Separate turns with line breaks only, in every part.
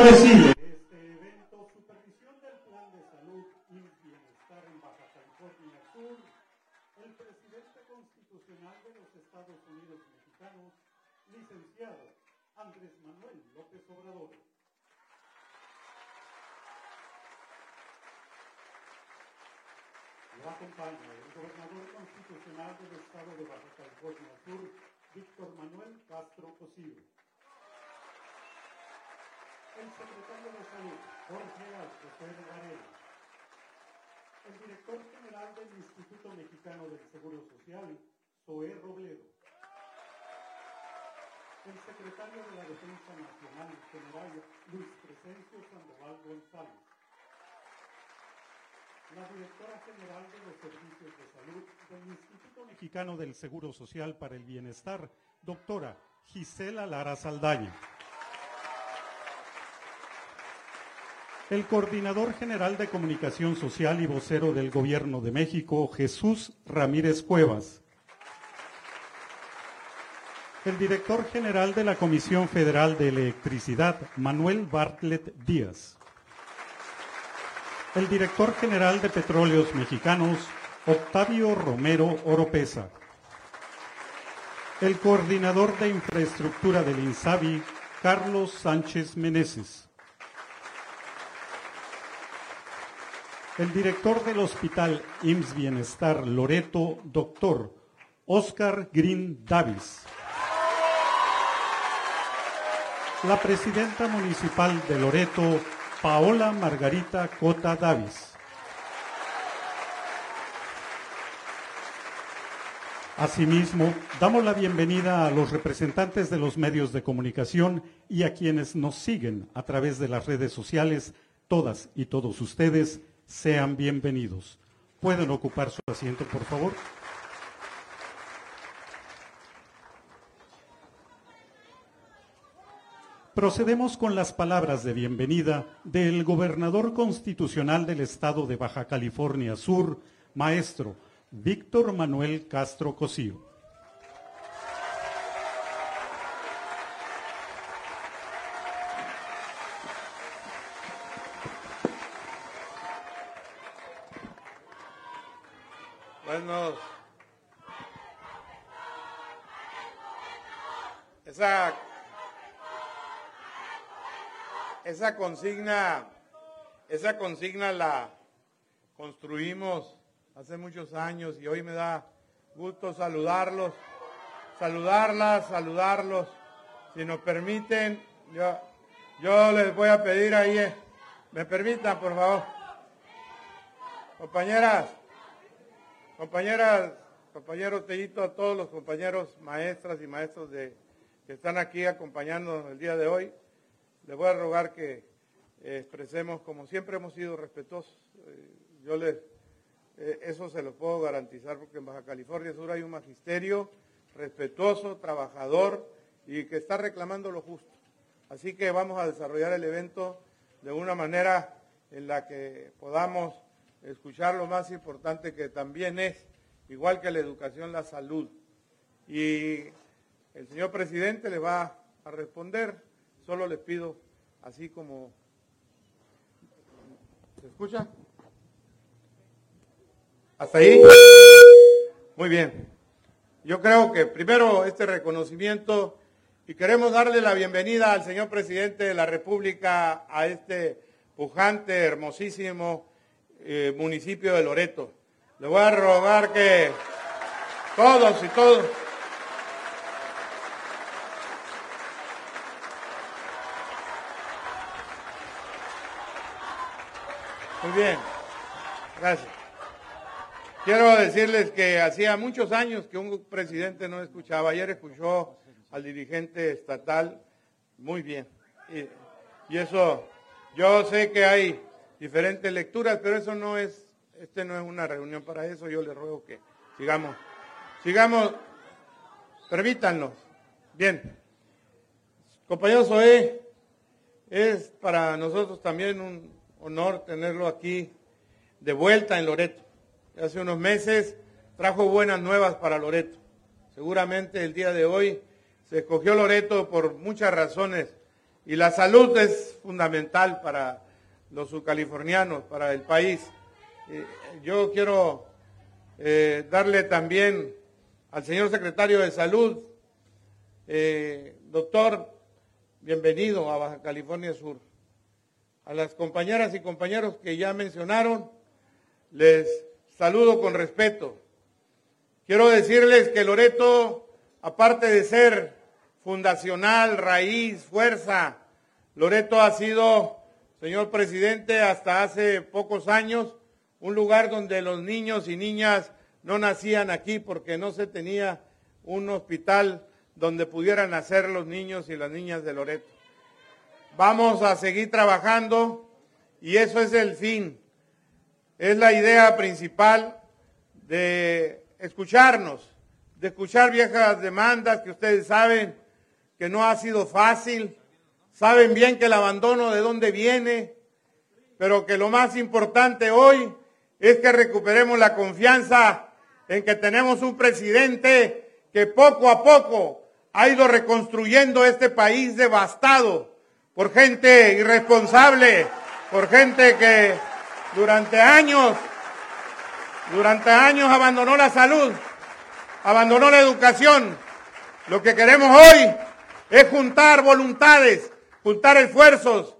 Precisa. El director general del Instituto Mexicano del Seguro Social, Zoé Robledo. El secretario de la Defensa Nacional, general Luis Crescencio Sandoval González. La directora general de los Servicios de Salud del Instituto Mexicano del Seguro Social para el Bienestar, doctora Gisela Lara Saldaña. El coordinador general de comunicación social y vocero del Gobierno de México, Jesús Ramírez Cuevas. El director general de la Comisión Federal de Electricidad, Manuel Bartlett Díaz. El director general de Petróleos Mexicanos, Octavio Romero Oropesa. El coordinador de infraestructura del INSABI, Carlos Sánchez Meneses. El director del Hospital IMSS Bienestar Loreto, doctor Oscar Green Davis. La presidenta municipal de Loreto, Paola Margarita Cota Davis. Asimismo, damos la bienvenida a los representantes de los medios de comunicación y a quienes nos siguen a través de las redes sociales, todas y todos ustedes, sean bienvenidos. ¿Pueden ocupar su asiento, por favor? Procedemos con las palabras de bienvenida del gobernador constitucional del estado de Baja California Sur, maestro Víctor Manuel Castro Cosío.
Esa consigna, esa consigna la construimos hace muchos años y hoy me da gusto saludarlos, saludarlas, saludarlos. Si nos permiten, yo, yo les voy a pedir ahí, eh, me permitan, por favor. Compañeras, compañeras, compañeros Tellito, a todos los compañeros maestras y maestros de, que están aquí acompañándonos el día de hoy, les voy a rogar que eh, expresemos, como siempre hemos sido respetuosos, eh, yo les, eh, eso se lo puedo garantizar porque en Baja California Sur hay un magisterio respetuoso, trabajador y que está reclamando lo justo. Así que vamos a desarrollar el evento de una manera en la que podamos escuchar lo más importante que también es, igual que la educación, la salud. Y el señor presidente le va a responder, solo les pido, así como... ¿Se escucha? ¿Hasta ahí? Muy bien. Yo creo que primero este reconocimiento y queremos darle la bienvenida al señor presidente de la República a este pujante, hermosísimo eh, municipio de Loreto. Le voy a rogar que todos y todos. Bien, gracias. Quiero decirles que hacía muchos años que un presidente no escuchaba. Ayer escuchó al dirigente estatal muy bien. Y, eso, yo sé que hay diferentes lecturas, pero eso no es, este no es una reunión para eso. Yo les ruego que sigamos, sigamos, permítanos. Bien, compañero Zoé, es para nosotros también un honor tenerlo aquí de vuelta en Loreto. Hace unos meses trajo buenas nuevas para Loreto. Seguramente el día de hoy se escogió Loreto por muchas razones y la salud es fundamental para los subcalifornianos, para el país. yo quiero eh, darle también al señor secretario de Salud, eh, doctor, bienvenido a Baja California Sur. A las compañeras y compañeros que ya mencionaron, les saludo con respeto. Quiero decirles que Loreto, aparte de ser fundacional, raíz, fuerza, Loreto ha sido, señor presidente, hasta hace pocos años, un lugar donde los niños y niñas no nacían aquí porque no se tenía un hospital donde pudieran nacer los niños y las niñas de Loreto. Vamos a seguir trabajando y eso es el fin. Es la idea principal de escucharnos, de escuchar viejas demandas que ustedes saben que no ha sido fácil, saben bien que el abandono de dónde viene, pero que lo más importante hoy es que recuperemos la confianza en que tenemos un presidente que poco a poco ha ido reconstruyendo este país devastado por gente irresponsable, por gente que durante años, durante años abandonó la salud, abandonó la educación. Lo que queremos hoy es juntar voluntades, juntar esfuerzos.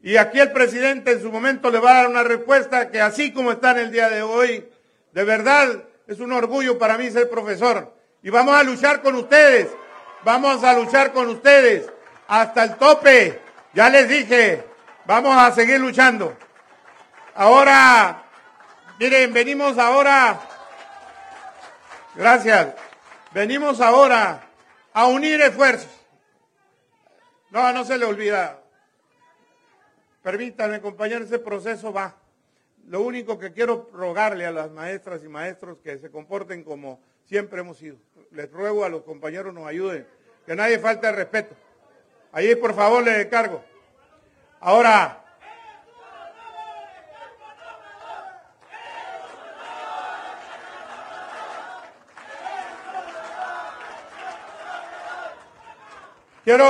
Y aquí el presidente en su momento le va a dar una respuesta que así como está en el día de hoy, de verdad es un orgullo para mí ser profesor. Y vamos a luchar con ustedes, vamos a luchar con ustedes hasta el tope. Ya les dije, vamos a seguir luchando. Ahora, miren, venimos ahora, gracias, venimos ahora a unir esfuerzos. No, no se le olvida. Permítanme, compañeros, ese proceso va. Lo único que quiero rogarle a las maestras y maestros que se comporten como siempre hemos sido. Les ruego a los compañeros nos ayuden, que nadie falte el respeto. Ahí, por favor, les cargo. Ahora, quiero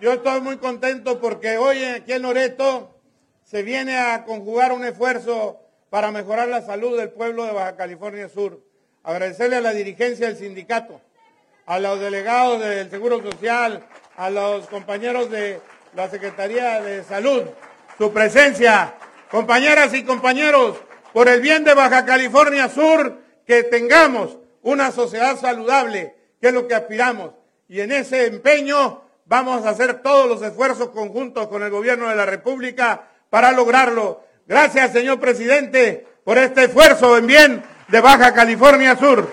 yo estoy muy contento porque hoy aquí en Loreto se viene a conjugar un esfuerzo para mejorar la salud del pueblo de Baja California Sur. Agradecerle a la dirigencia del sindicato, a los delegados del Seguro Social, a los compañeros de la Secretaría de Salud, su presencia. Compañeras y compañeros, por el bien de Baja California Sur, que tengamos una sociedad saludable, que es lo que aspiramos. Y en ese empeño Vamos a hacer todos los esfuerzos conjuntos con el gobierno de la República para lograrlo. Gracias, señor presidente, por este esfuerzo en bien de Baja California Sur.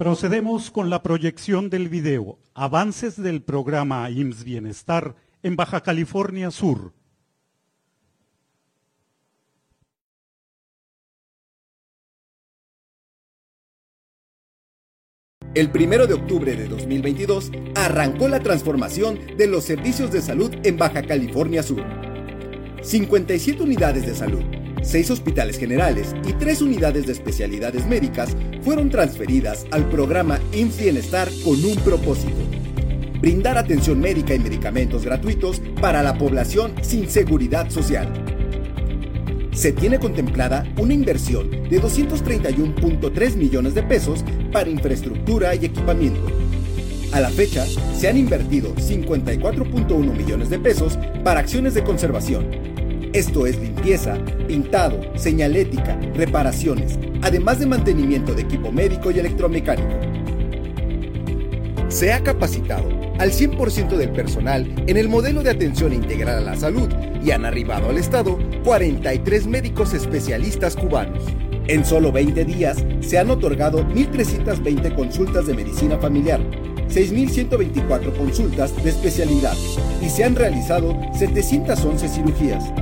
Procedemos con la proyección del video. Avances del programa IMSS Bienestar en Baja California Sur.
El primero de octubre de 2022 arrancó la transformación de los servicios de salud en Baja California Sur. 57 unidades de salud, 6 hospitales generales y 3 unidades de especialidades médicas fueron transferidas al programa IMSS Bienestar con un propósito brindar atención médica y medicamentos gratuitos para la población sin seguridad social. Se tiene contemplada una inversión de 231.3 millones de pesos para infraestructura y equipamiento. A la fecha, se han invertido 54.1 millones de pesos para acciones de conservación. Esto es limpieza, pintado, señalética, reparaciones, además de mantenimiento de equipo médico y electromecánico. Se ha capacitado al 100% del personal en el modelo de atención integral a la salud y han arribado al Estado 43 médicos especialistas cubanos. En solo 20 días se han otorgado 1.320 consultas de medicina familiar, 6.124 consultas de especialidad y se han realizado 711 cirugías.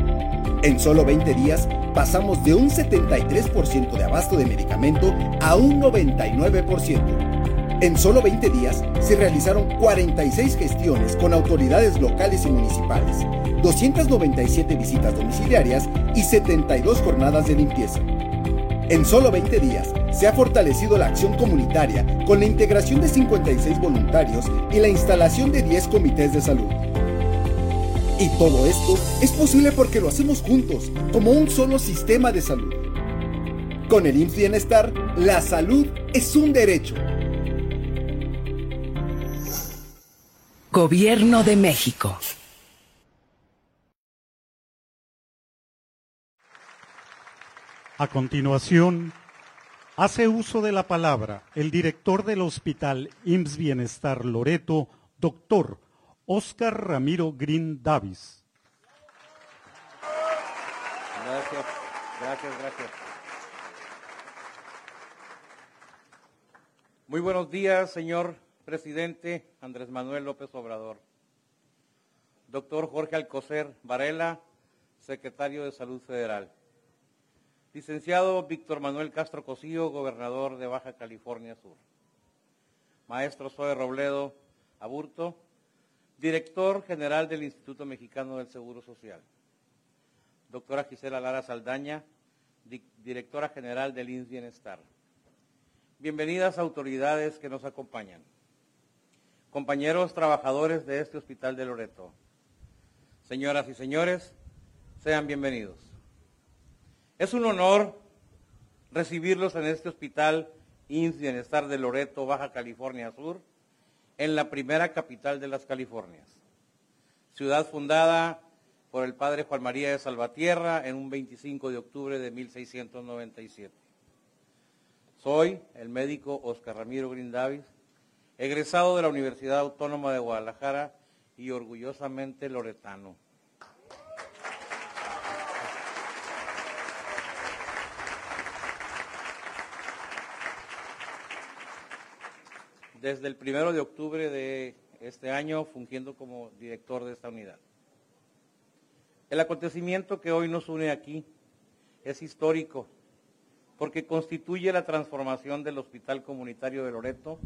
En solo 20 días pasamos de un 73% de abasto de medicamento a un 99%. En solo 20 días se realizaron 46 gestiones con autoridades locales y municipales, 297 visitas domiciliarias y 72 jornadas de limpieza. En solo 20 días se ha fortalecido la acción comunitaria con la integración de 56 voluntarios y la instalación de 10 comités de salud. Y todo esto es posible porque lo hacemos juntos, como un solo sistema de salud. Con el IMSS Bienestar, la salud es un derecho.
Gobierno de México.
A continuación, hace uso de la palabra el director del Hospital IMSS Bienestar Loreto, doctor Oscar Ramiro Green Davis.
Gracias, gracias, gracias. Muy buenos días, señor presidente Andrés Manuel López Obrador. Doctor Jorge Alcocer Varela, secretario de Salud Federal. Licenciado Víctor Manuel Castro Cosío, gobernador de Baja California Sur. Maestro Zoe Robledo Aburto, director general del Instituto Mexicano del Seguro Social. Doctora Gisela Lara Saldaña, directora general del INS Bienestar. Bienvenidas autoridades que nos acompañan. Compañeros trabajadores de este Hospital de Loreto. Señoras y señores, sean bienvenidos. Es un honor recibirlos en este hospital INS Bienestar de Loreto, Baja California Sur, en la primera capital de las Californias. Ciudad fundada por el padre Juan María de Salvatierra en un 25 de octubre de 1697. Soy el médico Oscar Ramiro Grindavis, egresado de la Universidad Autónoma de Guadalajara y orgullosamente loretano. Desde el primero de octubre de este año fungiendo como director de esta unidad. El acontecimiento que hoy nos une aquí es histórico porque constituye la transformación del Hospital Comunitario de Loreto,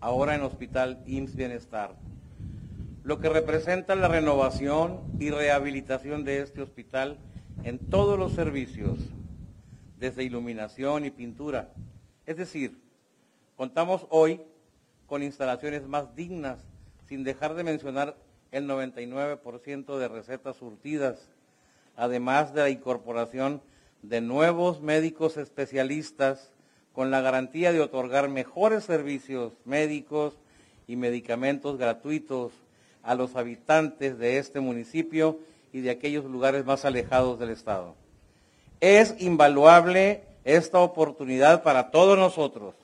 ahora en Hospital IMSS Bienestar, lo que representa la renovación y rehabilitación de este hospital en todos los servicios, desde iluminación y pintura. Es decir, contamos hoy con instalaciones más dignas, sin dejar de mencionar el 99% de recetas surtidas, además de la incorporación de nuevos médicos especialistas con la garantía de otorgar mejores servicios médicos y medicamentos gratuitos a los habitantes de este municipio y de aquellos lugares más alejados del Estado. Es invaluable esta oportunidad para todos nosotros,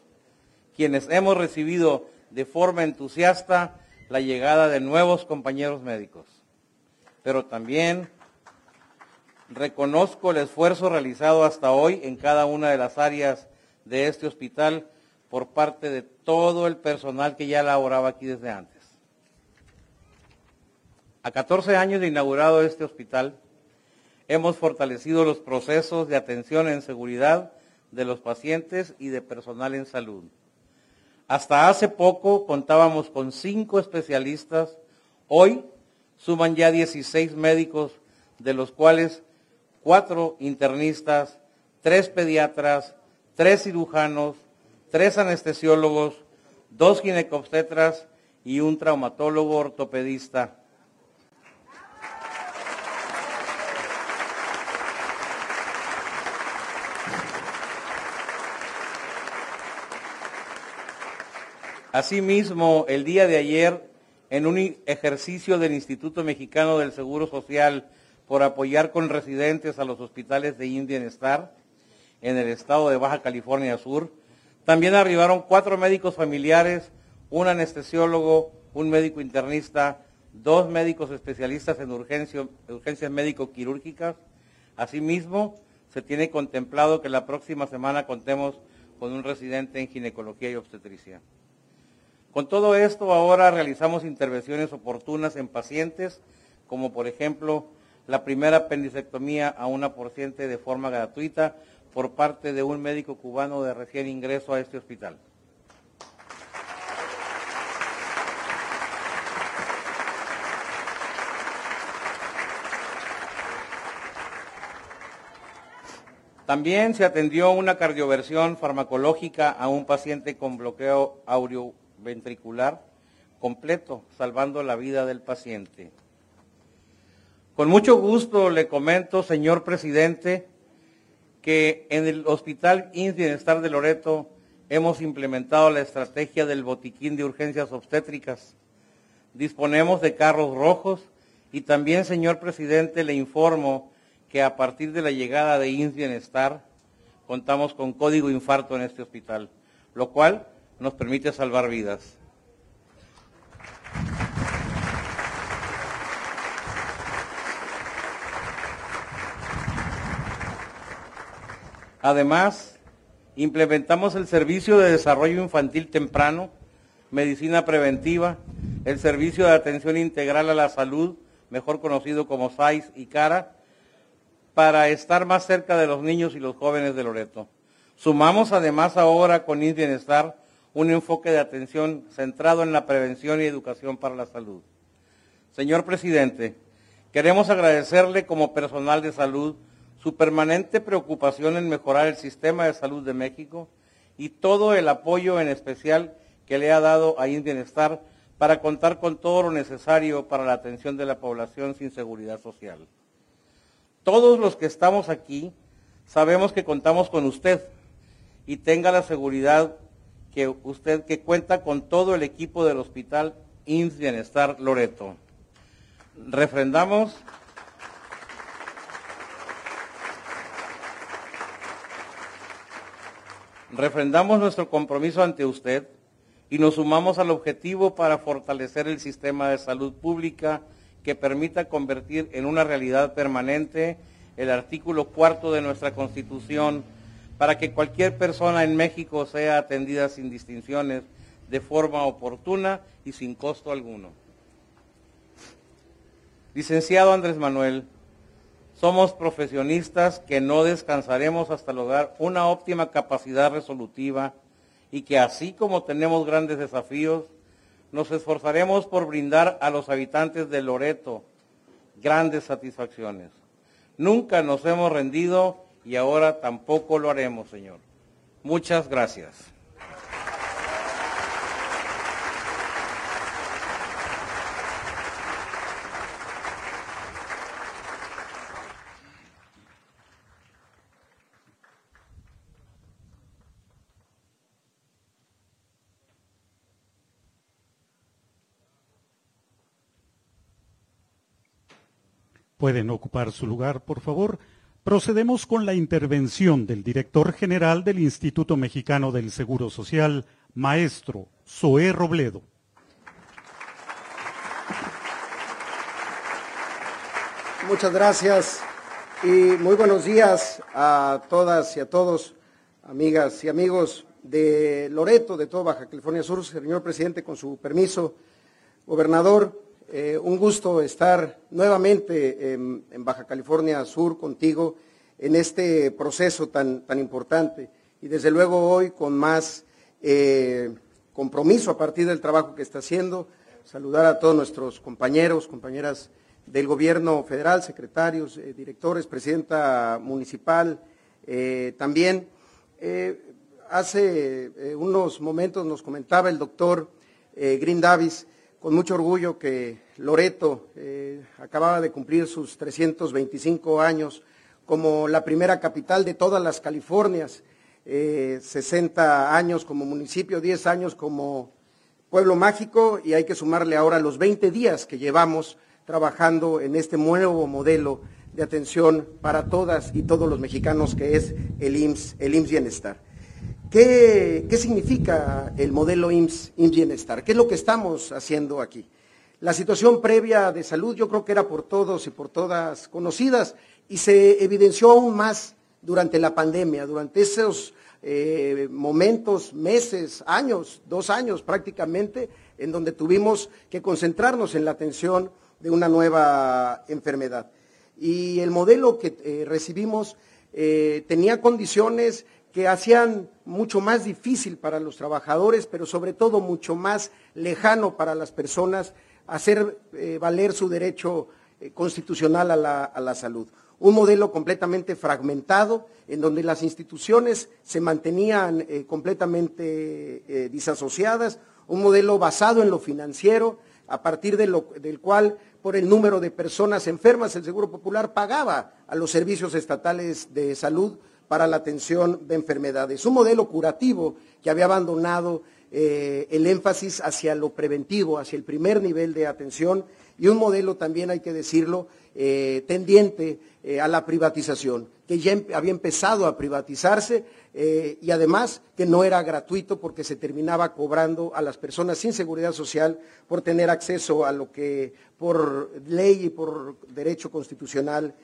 quienes hemos recibido de forma entusiasta la llegada de nuevos compañeros médicos. Pero también reconozco el esfuerzo realizado hasta hoy en cada una de las áreas de este hospital por parte de todo el personal que ya laboraba aquí desde antes. A 14 años de inaugurado este hospital, hemos fortalecido los procesos de atención en seguridad de los pacientes y de personal en salud. Hasta hace poco contábamos con cinco especialistas. Hoy suman ya 16 médicos, de los cuales cuatro internistas, tres pediatras, tres cirujanos, tres anestesiólogos, dos ginecobstetras y un traumatólogo ortopedista. Asimismo, el día de ayer, en un ejercicio del Instituto Mexicano del Seguro Social por apoyar con residentes a los hospitales de Bienestar en el estado de Baja California Sur, también arribaron cuatro médicos familiares, un anestesiólogo, un médico internista, dos médicos especialistas en urgencias médico-quirúrgicas. Asimismo, se tiene contemplado que la próxima semana contemos con un residente en ginecología y obstetricia. Con todo esto, ahora realizamos intervenciones oportunas en pacientes, como por ejemplo la primera apendicectomía a una paciente de forma gratuita por parte de un médico cubano de recién ingreso a este hospital. También se atendió una cardioversión farmacológica a un paciente con bloqueo audio aureoventricular completo, salvando la vida del paciente. Con mucho gusto le comento, señor presidente, que en el Hospital INS Bienestar de Loreto hemos implementado la estrategia del botiquín de urgencias obstétricas. Disponemos de carros rojos y también, señor presidente, le informo que a partir de la llegada de INS Bienestar contamos con código infarto en este hospital, lo cual nos permite salvar vidas. Además, implementamos el servicio de desarrollo infantil temprano, medicina preventiva, el servicio de atención integral a la salud, mejor conocido como SAIS y CARA, para estar más cerca de los niños y los jóvenes de Loreto. Sumamos además ahora con INS Bienestar un enfoque de atención centrado en la prevención y educación para la salud. Señor presidente, queremos agradecerle como personal de salud su permanente preocupación en mejorar el sistema de salud de México y todo el apoyo en especial que le ha dado a Bienestar para contar con todo lo necesario para la atención de la población sin seguridad social. Todos los que estamos aquí sabemos que contamos con usted y tenga la seguridad que usted que cuenta con todo el equipo del Hospital INS Bienestar Loreto. Refrendamos refrendamos nuestro compromiso ante usted y nos sumamos al objetivo para fortalecer el sistema de salud pública que permita convertir en una realidad permanente el artículo cuarto de nuestra Constitución para que cualquier persona en México sea atendida sin distinciones, de forma oportuna y sin costo alguno. Licenciado Andrés Manuel, somos profesionistas que no descansaremos hasta lograr una óptima capacidad resolutiva y que así como tenemos grandes desafíos, nos esforzaremos por brindar a los habitantes de Loreto grandes satisfacciones. Nunca nos hemos rendido y ahora tampoco lo haremos, Señor. Muchas gracias.
Pueden ocupar su lugar, por favor. Procedemos con la intervención del director general del Instituto Mexicano del Seguro Social, maestro Zoé Robledo.
Muchas gracias y muy buenos días a todas y a todos, amigas y amigos de Loreto, de todo Baja California Sur, señor presidente, con su permiso, gobernador, eh, un gusto estar nuevamente en, Baja California Sur contigo en este proceso tan, tan importante y desde luego hoy con más eh, compromiso a partir del trabajo que está haciendo. Saludar a todos nuestros compañeros, compañeras del gobierno federal, secretarios, eh, directores, presidenta municipal, también. hace unos momentos nos comentaba el doctor Green Davis con mucho orgullo que Loreto eh, acababa de cumplir sus 325 años como la primera capital de todas las Californias, 60 eh, años como municipio, 10 años como pueblo mágico y hay que sumarle ahora los 20 días que llevamos trabajando en este nuevo modelo de atención para todas y todos los mexicanos que es el IMSS, el IMSS Bienestar. ¿Qué, significa el modelo IMSS, Bienestar? ¿Qué es lo que estamos haciendo aquí? La situación previa de salud yo creo que era por todos y por todas conocidas y se evidenció aún más durante la pandemia, durante esos eh, momentos, meses, años, dos años prácticamente, en donde tuvimos que concentrarnos en la atención de una nueva enfermedad. Y el modelo que eh, recibimos eh, tenía condiciones que hacían mucho más difícil para los trabajadores, pero sobre todo mucho más lejano para las personas hacer eh, valer su derecho eh, constitucional a la, salud. Un modelo completamente fragmentado, en donde las instituciones se mantenían eh, completamente disasociadas, un modelo basado en lo financiero, a partir del cual, por el número de personas enfermas, el Seguro Popular pagaba a los servicios estatales de salud para la atención de enfermedades. Un modelo curativo que había abandonado eh, el énfasis hacia lo preventivo, hacia el primer nivel de atención y un modelo también, hay que decirlo, eh, tendiente eh, a la privatización, que ya em, había empezado a privatizarse y además que no era gratuito porque se terminaba cobrando a las personas sin seguridad social por tener acceso a lo que por ley y por derecho constitucional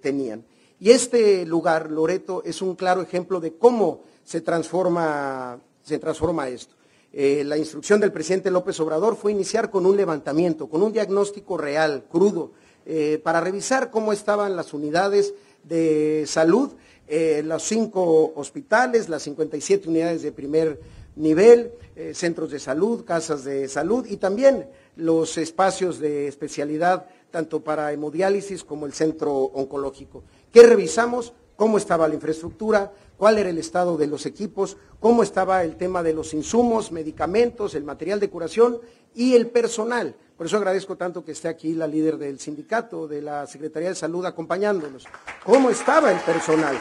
tenían. Y este lugar, Loreto, es un claro ejemplo de cómo se transforma se transforma esto. Eh, la instrucción del presidente López Obrador fue iniciar con un levantamiento, con un diagnóstico real, crudo, eh, para revisar cómo estaban las unidades de salud, eh, los cinco hospitales, las 57 unidades de primer nivel, centros de salud, casas de salud y también los espacios de especialidad, tanto para hemodiálisis como el centro oncológico. ¿Qué revisamos? cómo estaba la infraestructura, cuál era el estado de los equipos, cómo estaba el tema de los insumos, medicamentos, el material de curación y el personal. Por eso agradezco tanto que esté aquí la líder del sindicato, de la Secretaría de Salud acompañándonos. ¿Cómo estaba el personal?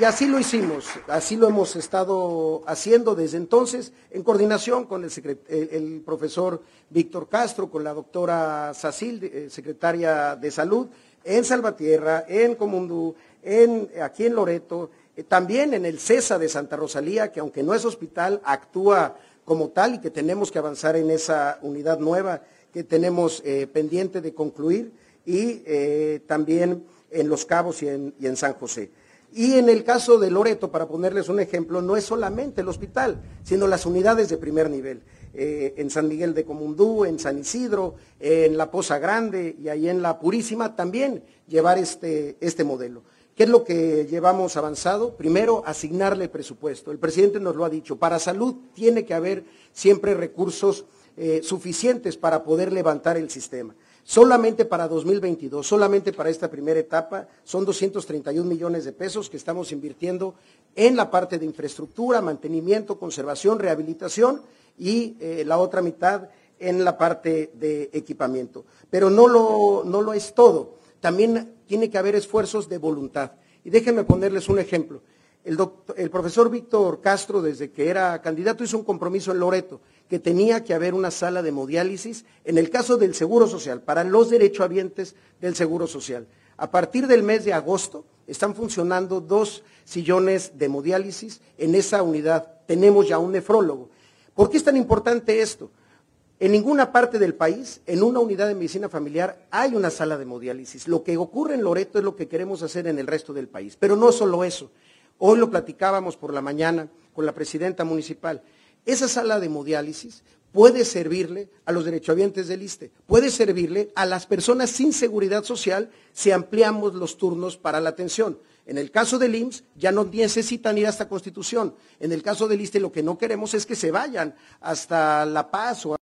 Y así lo hicimos, así lo hemos estado haciendo desde entonces, en coordinación con el, profesor Víctor Castro, con la doctora Sacil, eh, secretaria de Salud, en Salvatierra, en Comundú, en, aquí en Loreto, eh, también en el CESA de Santa Rosalía, que aunque no es hospital, actúa como tal y que tenemos que avanzar en esa unidad nueva que tenemos eh, pendiente de concluir, y también en Los Cabos y en San José. Y en el caso de Loreto, para ponerles un ejemplo, no es solamente el hospital, sino las unidades de primer nivel. Eh, en San Miguel de Comundú, en San Isidro, en La Poza Grande y ahí en La Purísima, también llevar este, este modelo. ¿Qué es lo que llevamos avanzado? Primero, asignarle presupuesto. El presidente nos lo ha dicho. Para salud tiene que haber siempre recursos eh, suficientes para poder levantar el sistema. Solamente para 2022, solamente para esta primera etapa, son 231 millones de pesos que estamos invirtiendo en la parte de infraestructura, mantenimiento, conservación, rehabilitación y eh, la otra mitad en la parte de equipamiento. Pero no lo, no lo es todo. También tiene que haber esfuerzos de voluntad. Y déjenme ponerles un ejemplo. El, profesor Víctor Castro, desde que era candidato, hizo un compromiso en Loreto, que tenía que haber una sala de hemodiálisis en el caso del Seguro Social, para los derechohabientes del Seguro Social. A partir del mes de agosto están funcionando dos sillones de hemodiálisis en esa unidad. Tenemos ya un nefrólogo. ¿Por qué es tan importante esto? En ninguna parte del país, en una unidad de medicina familiar, hay una sala de hemodiálisis. Lo que ocurre en Loreto es lo que queremos hacer en el resto del país. Pero no solo eso. Hoy lo platicábamos por la mañana con la presidenta municipal. Esa sala de hemodiálisis puede servirle a los derechohabientes del ISTE, puede servirle a las personas sin seguridad social si ampliamos los turnos para la atención. En el caso del IMSS ya no necesitan ir hasta Constitución. En el caso del ISTE lo que no queremos es que se vayan hasta La Paz o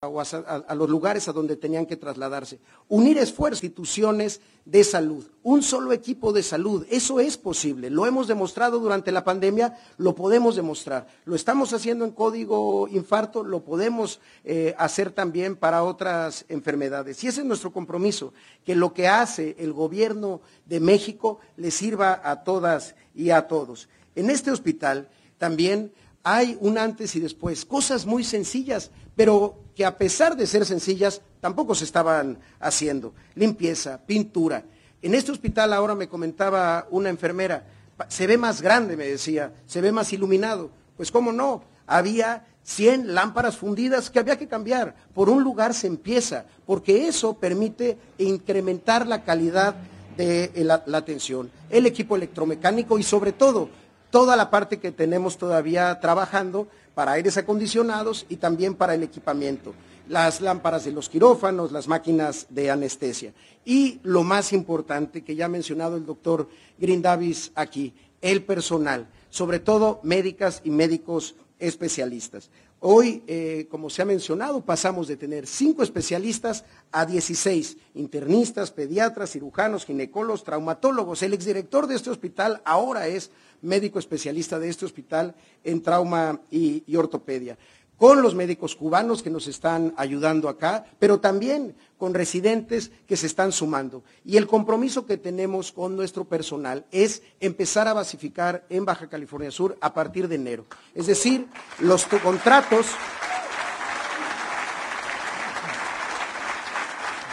a, los lugares a donde tenían que trasladarse. Unir esfuerzos, instituciones de salud, un solo equipo de salud, eso es posible. Lo hemos demostrado durante la pandemia, lo podemos demostrar. Lo estamos haciendo en código infarto, lo podemos eh, hacer también para otras enfermedades. Y ese es nuestro compromiso, que lo que hace el gobierno de México le sirva a todas y a todos. En este hospital también hay un antes y después, cosas muy sencillas, pero que a pesar de ser sencillas, tampoco se estaban haciendo. Limpieza, pintura. En este hospital ahora me comentaba una enfermera, se ve más grande, me decía, se ve más iluminado. Pues cómo no, había 100 lámparas fundidas que había que cambiar. Por un lugar se empieza, porque eso permite incrementar la calidad de la, la atención, el equipo electromecánico y sobre todo toda la parte que tenemos todavía trabajando para aires acondicionados y también para el equipamiento, las lámparas de los quirófanos, las máquinas de anestesia. Y lo más importante que ya ha mencionado el doctor Green Davis aquí, el personal, sobre todo médicas y médicos especialistas. Hoy, eh, como se ha mencionado, pasamos de tener cinco especialistas a 16 internistas, pediatras, cirujanos, ginecólogos, traumatólogos. El exdirector de este hospital ahora es médico especialista de este hospital en trauma y ortopedia con los médicos cubanos que nos están ayudando acá, pero también con residentes que se están sumando. Y el compromiso que tenemos con nuestro personal es empezar a basificar en Baja California Sur a partir de enero. Es decir, los contratos,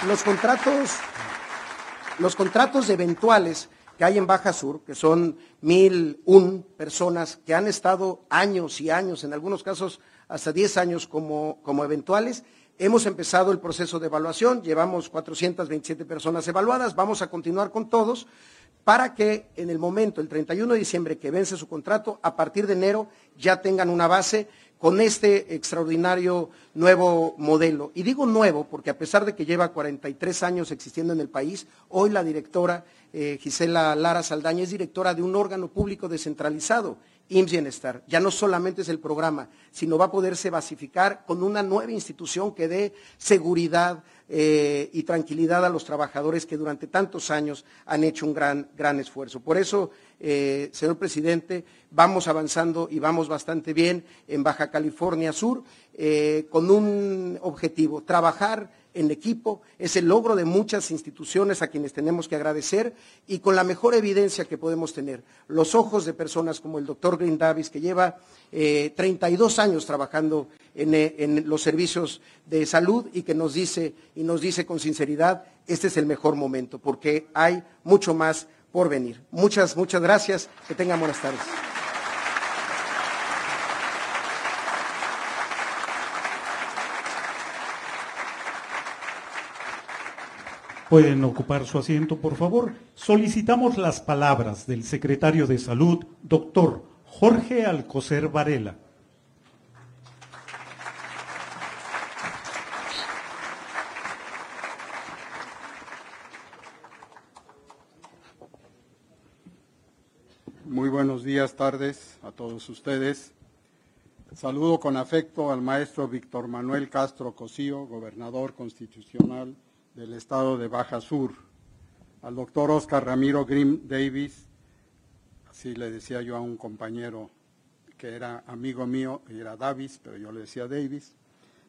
los contratos, los contratos eventuales que hay en Baja Sur, que son mil un personas que han estado años y años, en algunos casos hasta 10 años como, como eventuales. Hemos empezado el proceso de evaluación, llevamos 427 personas evaluadas, vamos a continuar con todos para que en el momento, el 31 de diciembre que vence su contrato, a partir de enero ya tengan una base con este extraordinario nuevo modelo. Y digo nuevo porque a pesar de que lleva 43 años existiendo en el país, hoy la directora eh, Gisela Lara Saldaña es directora de un órgano público descentralizado IMSS Bienestar. Ya no solamente es el programa, sino va a poderse basificar con una nueva institución que dé seguridad eh, y tranquilidad a los trabajadores que durante tantos años han hecho un gran, gran esfuerzo. Por eso, eh, señor presidente, vamos avanzando y vamos bastante bien en Baja California Sur eh, con un objetivo, trabajar en equipo, es el logro de muchas instituciones a quienes tenemos que agradecer y con la mejor evidencia que podemos tener. Los ojos de personas como el doctor Green Davis, que lleva 32 eh, años trabajando eh, en, los servicios de salud y que nos dice, y nos dice con sinceridad, este es el mejor momento, porque hay mucho más por venir. Muchas, muchas gracias. Que tengan buenas tardes.
Pueden ocupar su asiento, por favor. Solicitamos las palabras del secretario de Salud, doctor Jorge Alcocer Varela.
Muy buenos días, tardes a todos ustedes. Saludo con afecto al maestro Víctor Manuel Castro Cosío, gobernador constitucional del estado de Baja Sur, al doctor Oscar Ramiro Grimm Davis, así le decía yo a un compañero que era amigo mío, era Davis, pero yo le decía Davis,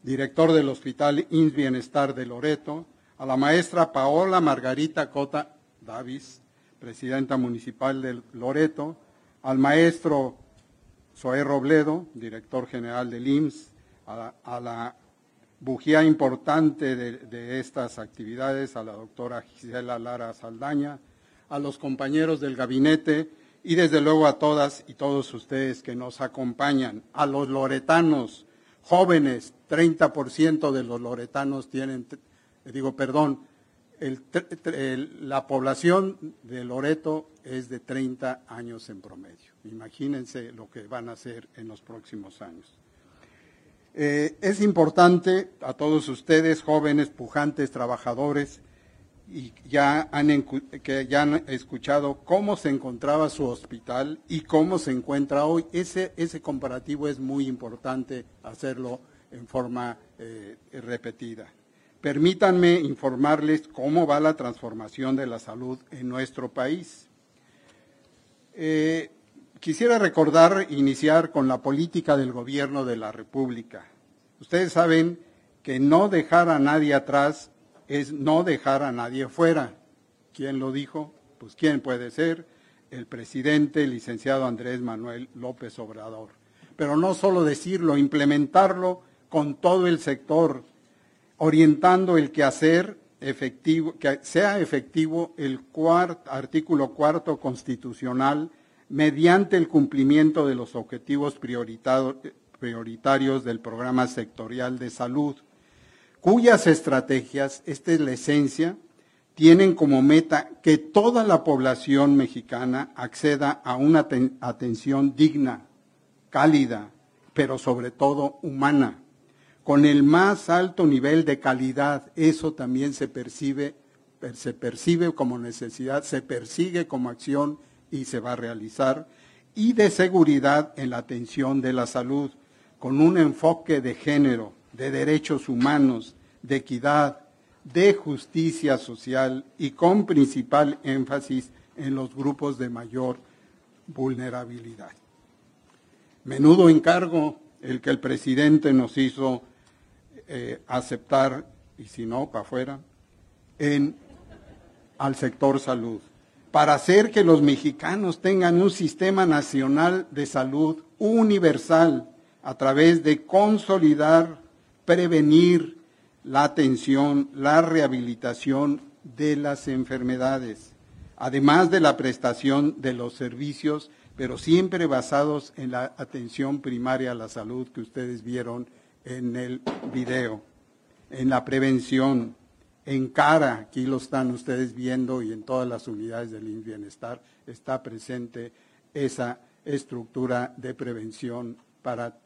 director del Hospital INS Bienestar de Loreto, a la maestra Paola Margarita Cota Davis, presidenta municipal de Loreto, al maestro Zoé Robledo, director general del IMSS, a la bujía importante de, estas actividades a la doctora Gisela Lara Saldaña, a los compañeros del gabinete y desde luego a todas y todos ustedes que nos acompañan, a los loretanos jóvenes, 30% de los loretanos tienen, digo, perdón, la población de Loreto es de 30 años en promedio. Imagínense lo que van a hacer en los próximos años. Eh, es importante a todos ustedes, jóvenes, pujantes, trabajadores, y ya han, que ya han escuchado cómo se encontraba su hospital y cómo se encuentra hoy. Ese, ese comparativo es muy importante hacerlo en forma eh, repetida. Permítanme informarles cómo va la transformación de la salud en nuestro país. Eh, Quisiera recordar, iniciar con la política del gobierno de la República. Ustedes saben que no dejar a nadie atrás es no dejar a nadie fuera. ¿Quién lo dijo? Pues quién puede ser el presidente, el licenciado Andrés Manuel López Obrador. Pero no solo decirlo, implementarlo con todo el sector, orientando el quehacer efectivo, que sea efectivo el artículo cuarto constitucional mediante el cumplimiento de los objetivos prioritarios del programa sectorial de salud, cuyas estrategias, esta es la esencia, tienen como meta que toda la población mexicana acceda a una atención digna, cálida, pero sobre todo humana, con el más alto nivel de calidad. Eso también se percibe, se percibe como necesidad, se persigue como acción y se va a realizar, y de seguridad en la atención de la salud, con un enfoque de género, de derechos humanos, de equidad, de justicia social y con principal énfasis en los grupos de mayor vulnerabilidad. Menudo encargo el que el presidente nos hizo eh, aceptar, y si no, para afuera, en, al sector salud, para hacer que los mexicanos tengan un sistema nacional de salud universal a través de consolidar, prevenir la atención, la rehabilitación de las enfermedades, además de la prestación de los servicios, pero siempre basados en la atención primaria a la salud que ustedes vieron en el video, en la prevención, en cara, aquí lo están ustedes viendo y en todas las unidades del Bienestar está presente esa estructura de prevención para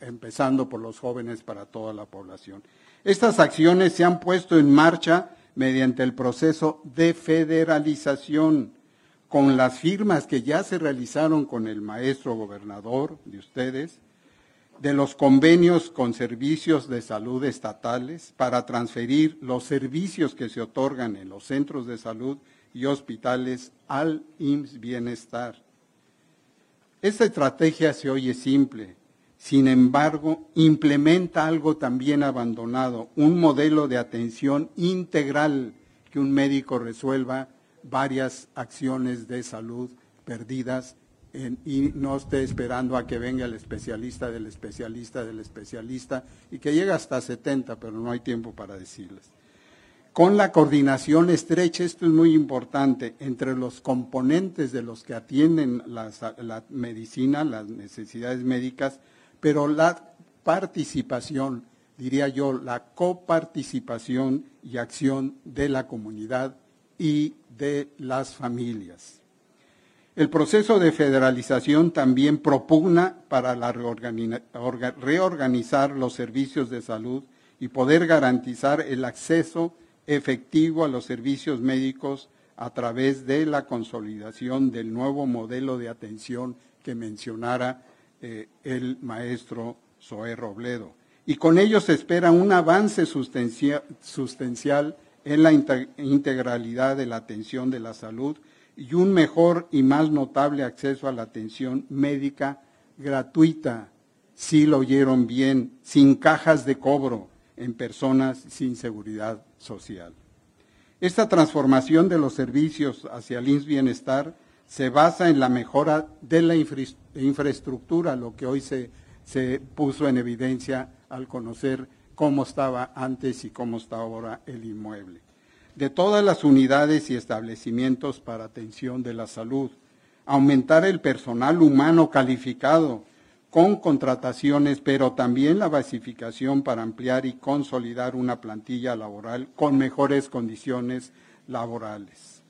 empezando por los jóvenes para toda la población. Estas acciones se han puesto en marcha mediante el proceso de federalización con las firmas que ya se realizaron con el maestro gobernador de ustedes, de los convenios con servicios de salud estatales para transferir los servicios que se otorgan en los centros de salud y hospitales al IMSS Bienestar. Esta estrategia se oye simple, sin embargo, implementa algo también abandonado, un modelo de atención integral que un médico resuelva varias acciones de salud perdidas y no esté esperando a que venga el especialista del especialista del especialista y que llega hasta 70, pero no hay tiempo para decirles. Con la coordinación estrecha, esto es muy importante, entre los componentes de los que atienden la medicina, las necesidades médicas, pero la participación, diría yo, la coparticipación y acción de la comunidad y de las familias. El proceso de federalización también propugna para reorganizar los servicios de salud y poder garantizar el acceso efectivo a los servicios médicos a través de la consolidación del nuevo modelo de atención que mencionara eh, el maestro Zoé Robledo. Y con ello se espera un avance sustancial en la integralidad de la atención de la salud y un mejor y más notable acceso a la atención médica gratuita, si lo oyeron bien, sin cajas de cobro en personas sin seguridad social. Esta transformación de los servicios hacia el INS Bienestar se basa en la mejora de la infraestructura, lo que hoy se, se puso en evidencia al conocer cómo estaba antes y cómo está ahora el inmueble de todas las unidades y establecimientos para atención de la salud, aumentar el personal humano calificado con contrataciones, pero también la basificación para ampliar y consolidar una plantilla laboral con mejores condiciones laborales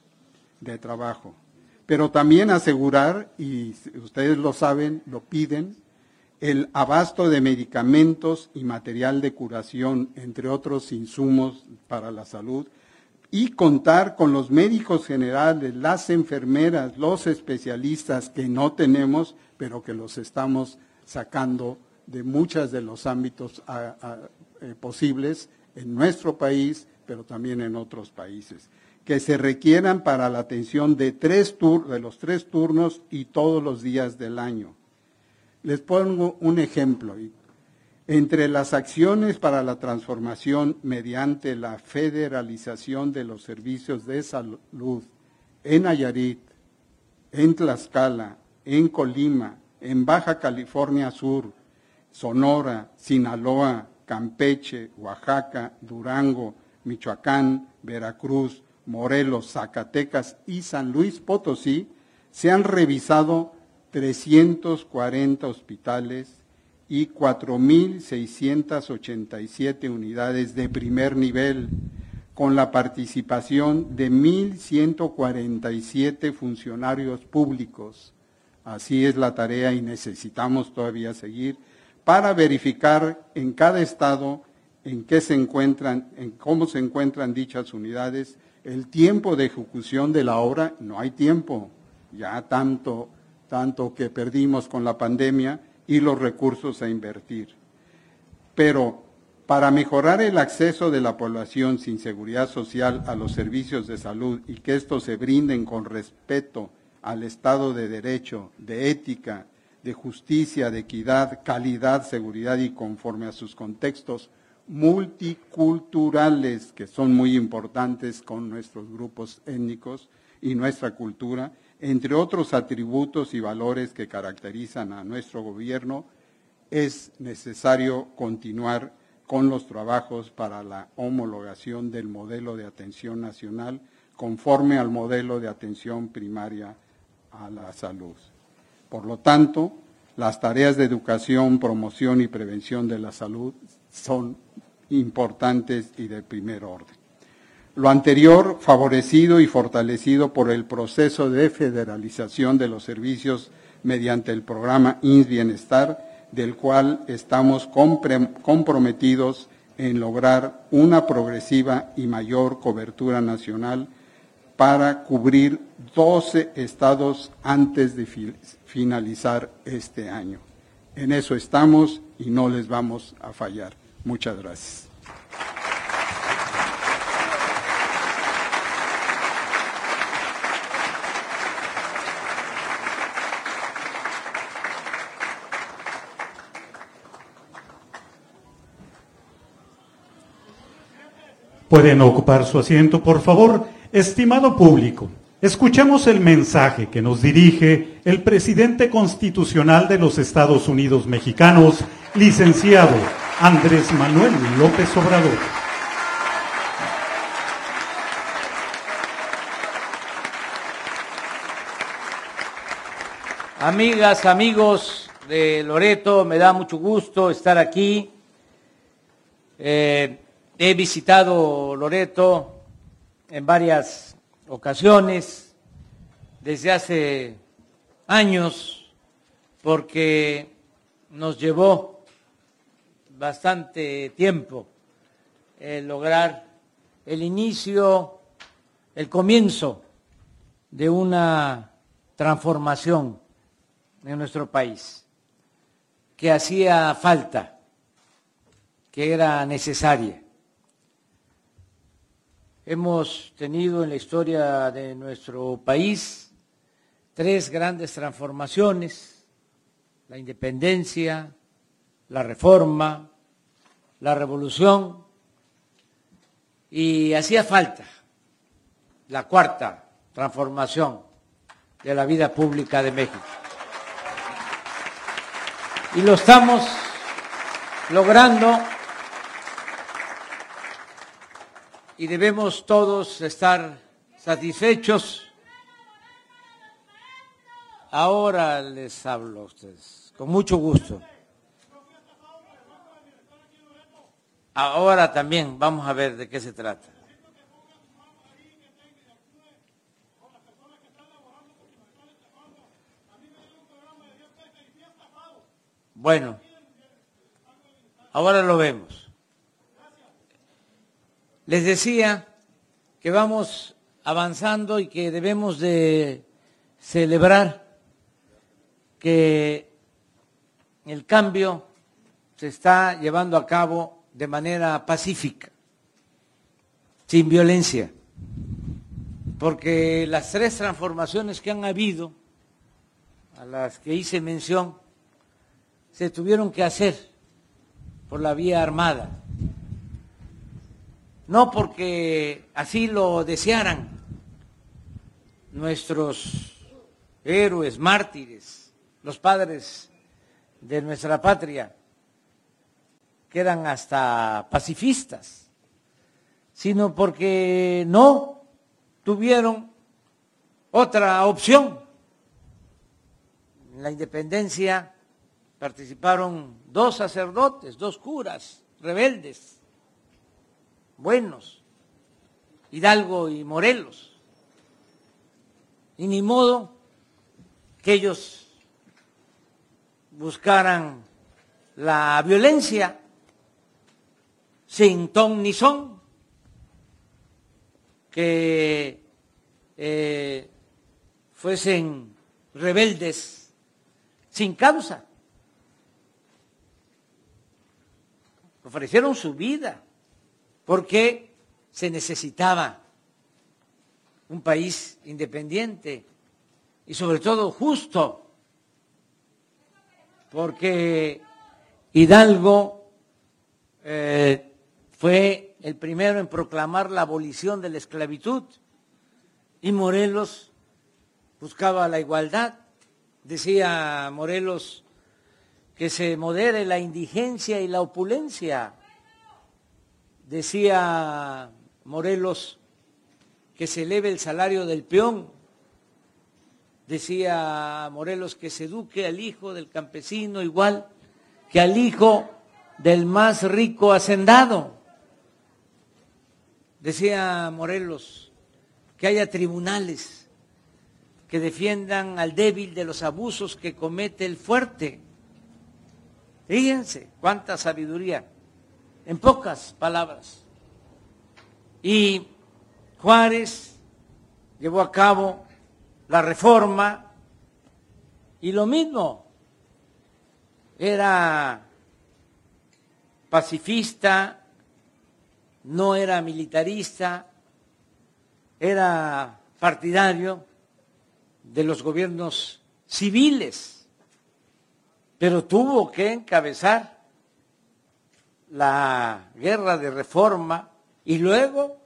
de trabajo. Pero también asegurar, y ustedes lo saben, lo piden, el abasto de medicamentos y material de curación, entre otros insumos para la salud, y contar con los médicos generales, las enfermeras, los especialistas que no tenemos, pero que los estamos sacando de muchos de los ámbitos eh, posibles en nuestro país, pero también en otros países, que se requieran para la atención de, tres de los tres turnos y todos los días del año. Les pongo un ejemplo, entre las acciones para la transformación mediante la federalización de los servicios de salud en Nayarit, en Tlaxcala, en Colima, en Baja California Sur, Sonora, Sinaloa, Campeche, Oaxaca, Durango, Michoacán, Veracruz, Morelos, Zacatecas y San Luis Potosí, se han revisado 340 hospitales, y 4.687 unidades de primer nivel, con la participación de 1.147 funcionarios públicos. Así es la tarea y necesitamos todavía seguir para verificar en cada estado en qué se encuentran, en cómo se encuentran dichas unidades, el tiempo de ejecución de la obra, no hay tiempo, ya tanto, tanto que perdimos con la pandemia, y los recursos a invertir. Pero para mejorar el acceso de la población sin seguridad social a los servicios de salud y que estos se brinden con respeto al Estado de Derecho, de ética, de justicia, de equidad, calidad, seguridad y conforme a sus contextos multiculturales, que son muy importantes con nuestros grupos étnicos y nuestra cultura, entre otros atributos y valores que caracterizan a nuestro gobierno, es necesario continuar con los trabajos para la homologación del modelo de atención nacional conforme al modelo de atención primaria a la salud. Por lo tanto, las tareas de educación, promoción y prevención de la salud son importantes y de primer orden. Lo anterior, favorecido y fortalecido por el proceso de federalización de los servicios mediante el programa INS Bienestar, del cual estamos comprometidos en lograr una progresiva y mayor cobertura nacional para cubrir 12 estados antes de finalizar este año. En eso estamos y no les vamos a fallar. Muchas gracias.
Pueden ocupar su asiento, por favor. Estimado público, escuchemos el mensaje que nos dirige el presidente constitucional de los Estados Unidos mexicanos, licenciado Andrés Manuel López Obrador.
Amigas, amigos de Loreto, me da mucho gusto estar aquí. Eh, He visitado Loreto en varias ocasiones desde hace años porque nos llevó bastante tiempo lograr el inicio, el comienzo de una transformación en nuestro país que hacía falta, que era necesaria. Hemos tenido en la historia de nuestro país tres grandes transformaciones, la independencia, la reforma, la revolución, y hacía falta la cuarta transformación de la vida pública de México. Y lo estamos logrando y debemos todos estar satisfechos. Ahora les hablo a ustedes, con mucho gusto. Ahora también vamos a ver de qué se trata. Bueno, ahora lo vemos. Les decía que vamos avanzando y que debemos de celebrar que el cambio se está llevando a cabo de manera pacífica, sin violencia, porque las tres transformaciones que han habido, a las que hice mención, se tuvieron que hacer por la vía armada no porque así lo desearan nuestros héroes, mártires, los padres de nuestra patria, que eran hasta pacifistas, sino porque no tuvieron otra opción. En la independencia participaron dos sacerdotes, dos curas rebeldes buenos, Hidalgo y Morelos. Y ni modo que ellos buscaran la violencia sin ton ni son, que eh, fuesen rebeldes sin causa, ofrecieron su vida, porque se necesitaba un país independiente y sobre todo justo, porque Hidalgo eh, fue el primero en proclamar la abolición de la esclavitud y Morelos buscaba la igualdad. Decía Morelos que se modere la indigencia y la opulencia. Decía Morelos que se eleve el salario del peón. Decía Morelos que se eduque al hijo del campesino igual que al hijo del más rico hacendado. Decía Morelos que haya tribunales que defiendan al débil de los abusos que comete el fuerte. Fíjense cuánta sabiduría, en pocas palabras. Y Juárez llevó a cabo la reforma y lo mismo, era pacifista, no era militarista, era partidario de los gobiernos civiles, pero tuvo que encabezar la guerra de reforma y luego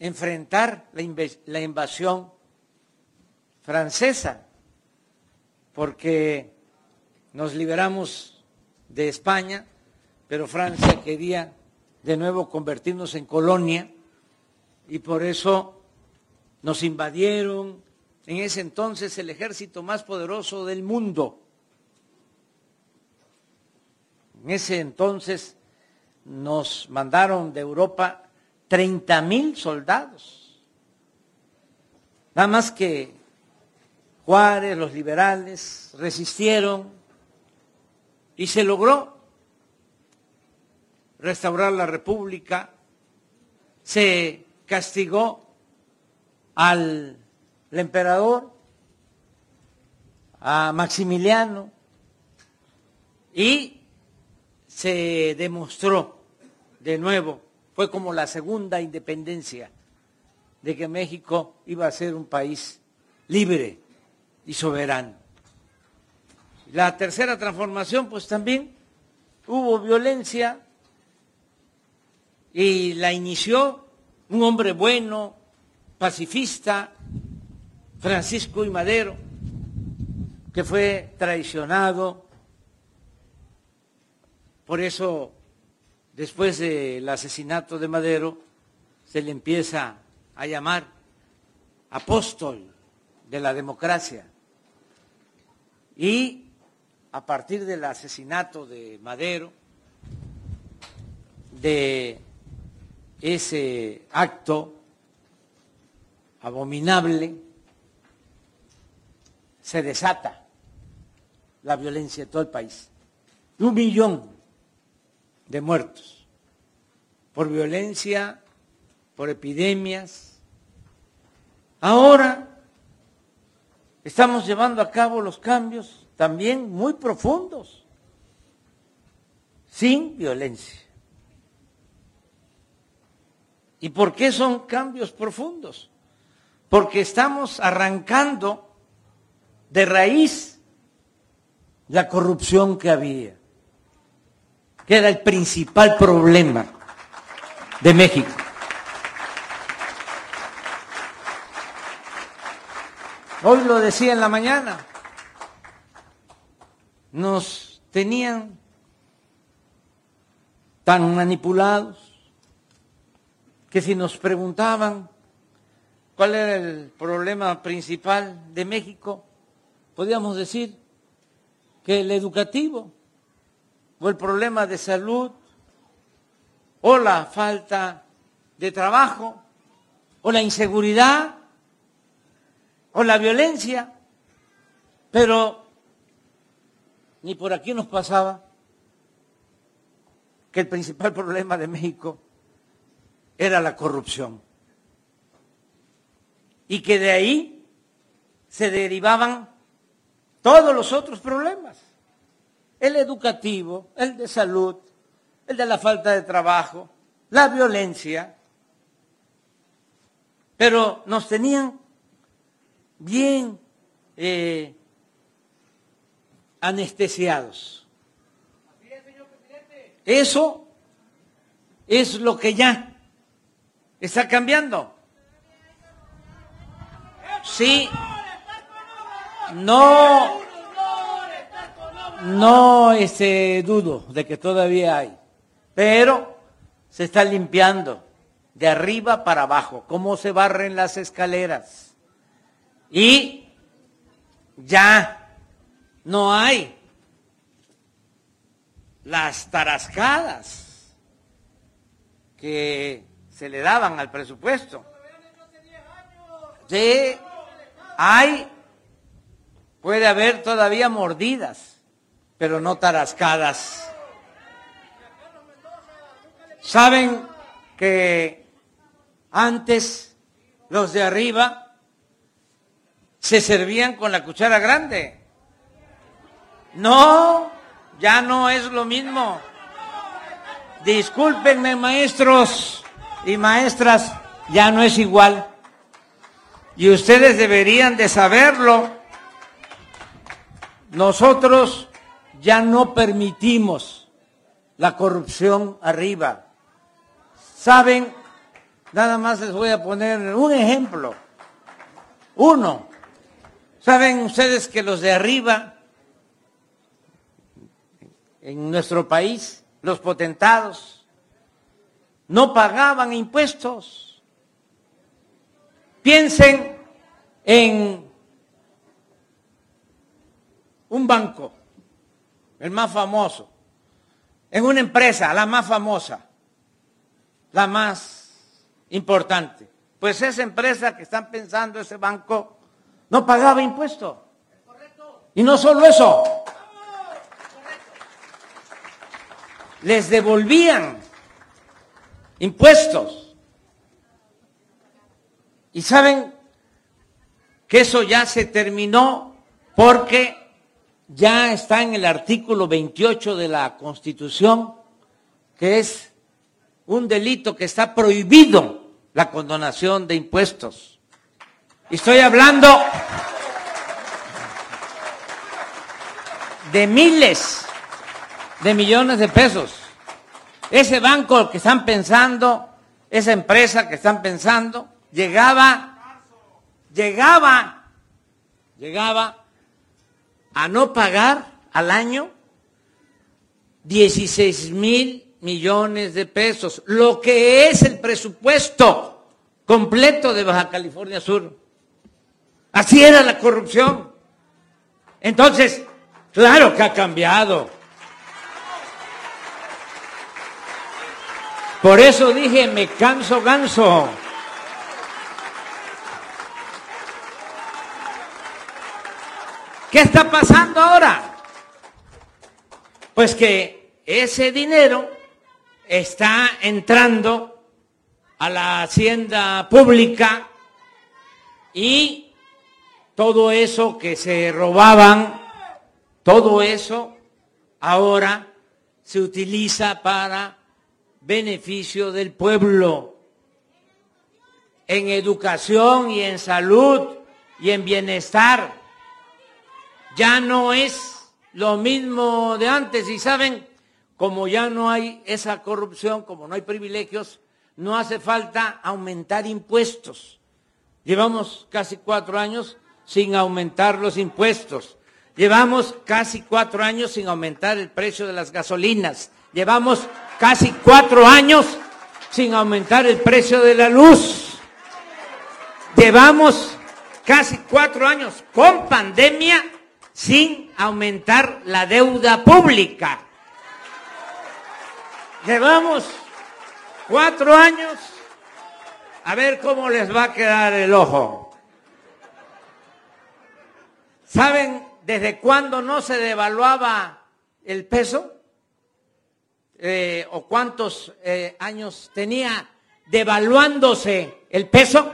enfrentar la, invasión francesa, porque nos liberamos de España, pero Francia quería de nuevo convertirnos en colonia y por eso nos invadieron en ese entonces el ejército más poderoso del mundo. En ese entonces nos mandaron de Europa 30 mil soldados. Nada más que Juárez, los liberales, resistieron y se logró restaurar la república, se castigó al emperador, a Maximiliano, y se demostró de nuevo fue como la segunda independencia de que México iba a ser un país libre y soberano. La tercera transformación, pues también hubo violencia y la inició un hombre bueno, pacifista, Francisco y Madero, que fue traicionado. Por eso después del asesinato de Madero, se le empieza a llamar apóstol de la democracia. Y a partir del asesinato de Madero, de ese acto abominable, se desata la violencia en todo el país. Un millón de muertos por violencia, por epidemias. Ahora estamos llevando a cabo los cambios también muy profundos, sin violencia. ¿Y por qué son cambios profundos? Porque estamos arrancando de raíz la corrupción que había que era el principal problema de México. Hoy lo decía en la mañana, nos tenían tan manipulados que si nos preguntaban cuál era el problema principal de México, podíamos decir que el educativo o el problema de salud, o la falta de trabajo, o la inseguridad, o la violencia, pero ni por aquí nos pasaba que el principal problema de México era la corrupción. Y que de ahí se derivaban todos los otros problemas el educativo, el de salud, el de la falta de trabajo, la violencia, pero nos tenían bien eh, anestesiados. Eso es lo que ya está cambiando. Sí, no, no este, dudo de que todavía hay, pero se está limpiando de arriba para abajo, como se barren las escaleras. Y ya no hay las tarascadas que se le daban al presupuesto. Sí, hay, puede haber todavía mordidas, pero no tarascadas. Saben que antes los de arriba se servían con la cuchara grande. No, ya no es lo mismo. Discúlpenme maestros y maestras, ya no es igual. Y ustedes deberían de saberlo. Nosotros ya no permitimos la corrupción arriba. Saben, nada más les voy a poner un ejemplo. Uno, saben ustedes que los de arriba, en nuestro país, los potentados, no pagaban impuestos. Piensen en un banco, el más famoso, en una empresa, la más famosa, la más importante. Pues esa empresa que están pensando, ese banco, no pagaba impuestos. Y no solo eso, les devolvían impuestos. Y saben que eso ya se terminó porque ya está en el artículo 28 de la Constitución, que es un delito que está prohibido la condonación de impuestos. Y estoy hablando de miles de millones de pesos. Ese banco que están pensando, esa empresa que están pensando, llegaba llegaba, llegaba a no pagar al año 16 mil millones de pesos, lo que es el presupuesto completo de Baja California Sur. Así era la corrupción. Entonces, claro que ha cambiado. Por eso dije, me canso ganso. ¿Qué está pasando ahora? Pues que ese dinero está entrando a la hacienda pública y todo eso que se robaban, todo eso ahora se utiliza para beneficio del pueblo en educación y en salud y en bienestar ya no es lo mismo de antes. Y saben, como ya no hay esa corrupción, como no hay privilegios, no hace falta aumentar impuestos. Llevamos casi cuatro años sin aumentar los impuestos. Llevamos casi cuatro años sin aumentar el precio de las gasolinas. Llevamos casi cuatro años sin aumentar el precio de la luz. Llevamos casi cuatro años con pandemia sin aumentar la deuda pública. Llevamos cuatro años a ver cómo les va a quedar el ojo. ¿Saben desde cuándo no se devaluaba el peso? Eh, ¿O cuántos eh, años tenía devaluándose el peso?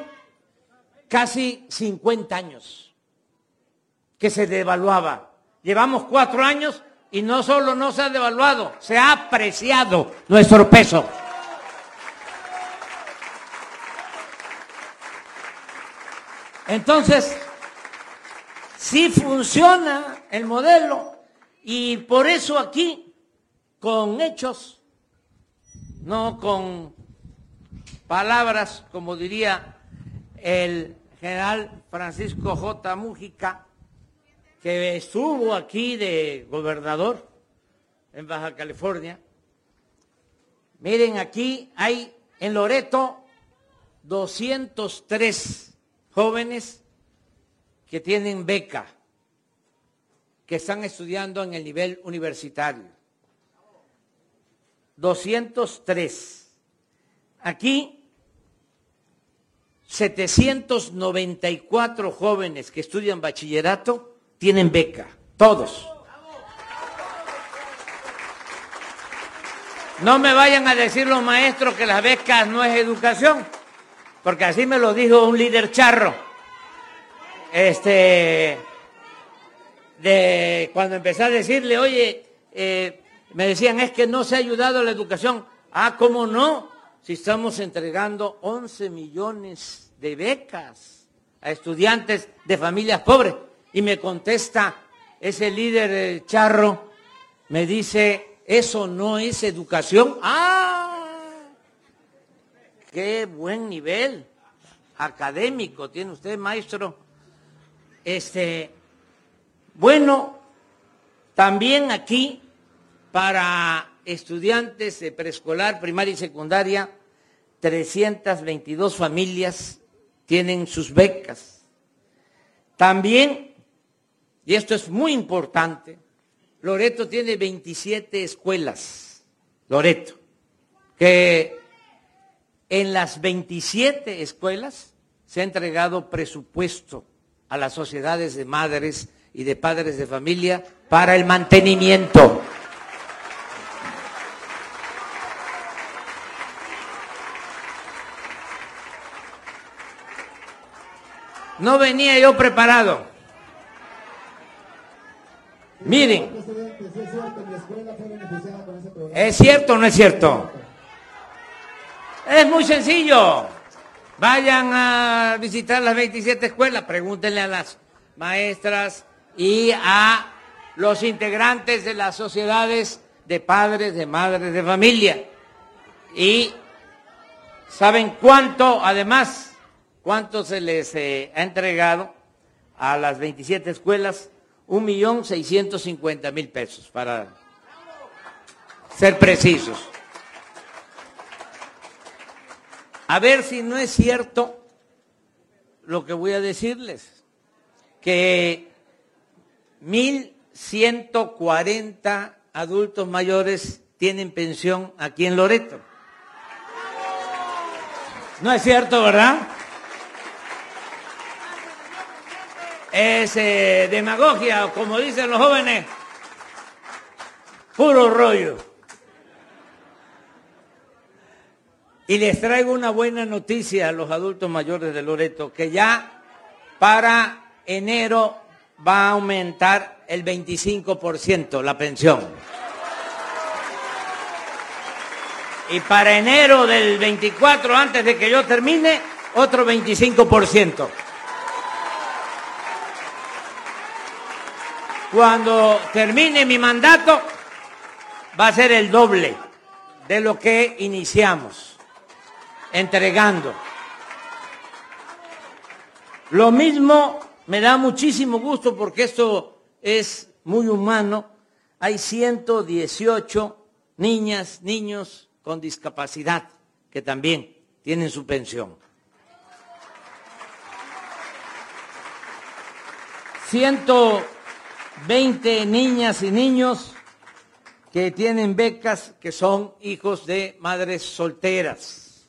Casi 50 años que se devaluaba. Llevamos cuatro años y no solo no se ha devaluado, se ha apreciado nuestro peso. Entonces, sí funciona el modelo y por eso aquí, con hechos, no con palabras, como diría el general Francisco J. Mújica, que estuvo aquí de gobernador en Baja California. Miren, aquí hay en Loreto 203 jóvenes que tienen beca, que están estudiando en el nivel universitario. 203. Aquí 794 jóvenes que estudian bachillerato tienen beca, todos. No me vayan a decir los maestros que las becas no es educación, porque así me lo dijo un líder charro. Este, de cuando empecé a decirle, oye, eh, me decían, es que no se ha ayudado a la educación. Ah, ¿cómo no? Si estamos entregando 11 millones de becas a estudiantes de familias pobres. Y me contesta ese líder eh, charro, me dice, eso no es educación. ¡Ah! ¡Qué buen nivel académico tiene usted, maestro! Este, bueno, también aquí para estudiantes de preescolar, primaria y secundaria, 322 familias tienen sus becas. También y esto es muy importante, Loreto tiene 27 escuelas, Loreto, que en las 27 escuelas se ha entregado presupuesto a las sociedades de madres y de padres de familia para el mantenimiento. No venía yo preparado. Miren, ¿es cierto o no es cierto? Es muy sencillo. Vayan a visitar las 27 escuelas, pregúntenle a las maestras y a los integrantes de las sociedades de padres, de madres, de familia. Y saben cuánto, además, cuánto se les eh, ha entregado a las 27 escuelas un millón seiscientos cincuenta mil pesos, para ser precisos. A ver si no es cierto lo que voy a decirles, que mil ciento cuarenta adultos mayores tienen pensión aquí en Loreto. No es cierto, ¿verdad? Es eh, demagogia, como dicen los jóvenes, puro rollo. Y les traigo una buena noticia a los adultos mayores de Loreto, que ya para enero va a aumentar el 25% la pensión. Y para enero del 24, antes de que yo termine, otro 25%. Cuando termine mi mandato, va a ser el doble de lo que iniciamos entregando. Lo mismo me da muchísimo gusto porque esto es muy humano. Hay 118 niñas, niños con discapacidad que también tienen su pensión. Ciento 20 niñas y niños que tienen becas que son hijos de madres solteras.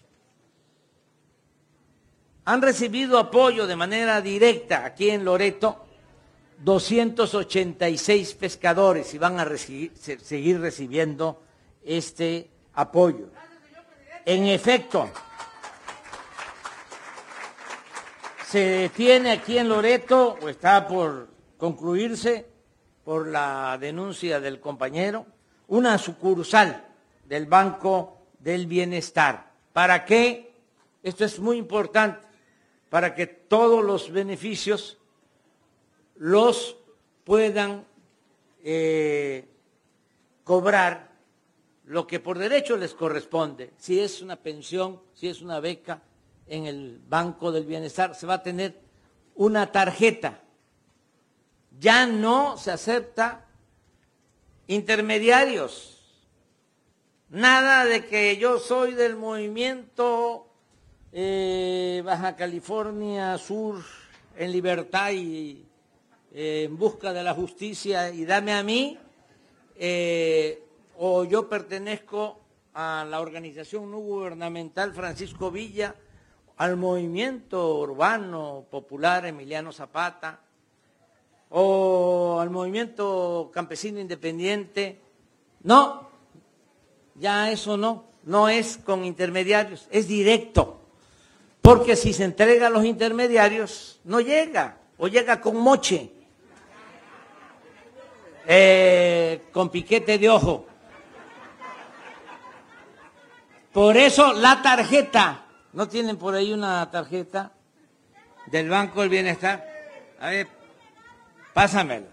Han recibido apoyo de manera directa aquí en Loreto 286 pescadores y van a seguir recibiendo este apoyo. En efecto, se tiene aquí en Loreto, o está por concluirse, por la denuncia del compañero, una sucursal del Banco del Bienestar. ¿Para qué? Esto es muy importante, para que todos los beneficios los puedan eh, cobrar lo que por derecho les corresponde. Si es una pensión, si es una beca en el Banco del Bienestar, se va a tener una tarjeta. Ya no se acepta intermediarios. Nada de que yo soy del movimiento eh, Baja California Sur en libertad y eh, en busca de la justicia y dame a mí, eh, o yo pertenezco a la organización no gubernamental Francisco Villa, al movimiento urbano popular Emiliano Zapata, o al movimiento campesino independiente. No, ya eso no, no es con intermediarios, es directo. Porque si se entrega a los intermediarios, no llega, o llega con moche. Eh, con piquete de ojo. Por eso la tarjeta, ¿no tienen por ahí una tarjeta del Banco del Bienestar? Pásamela.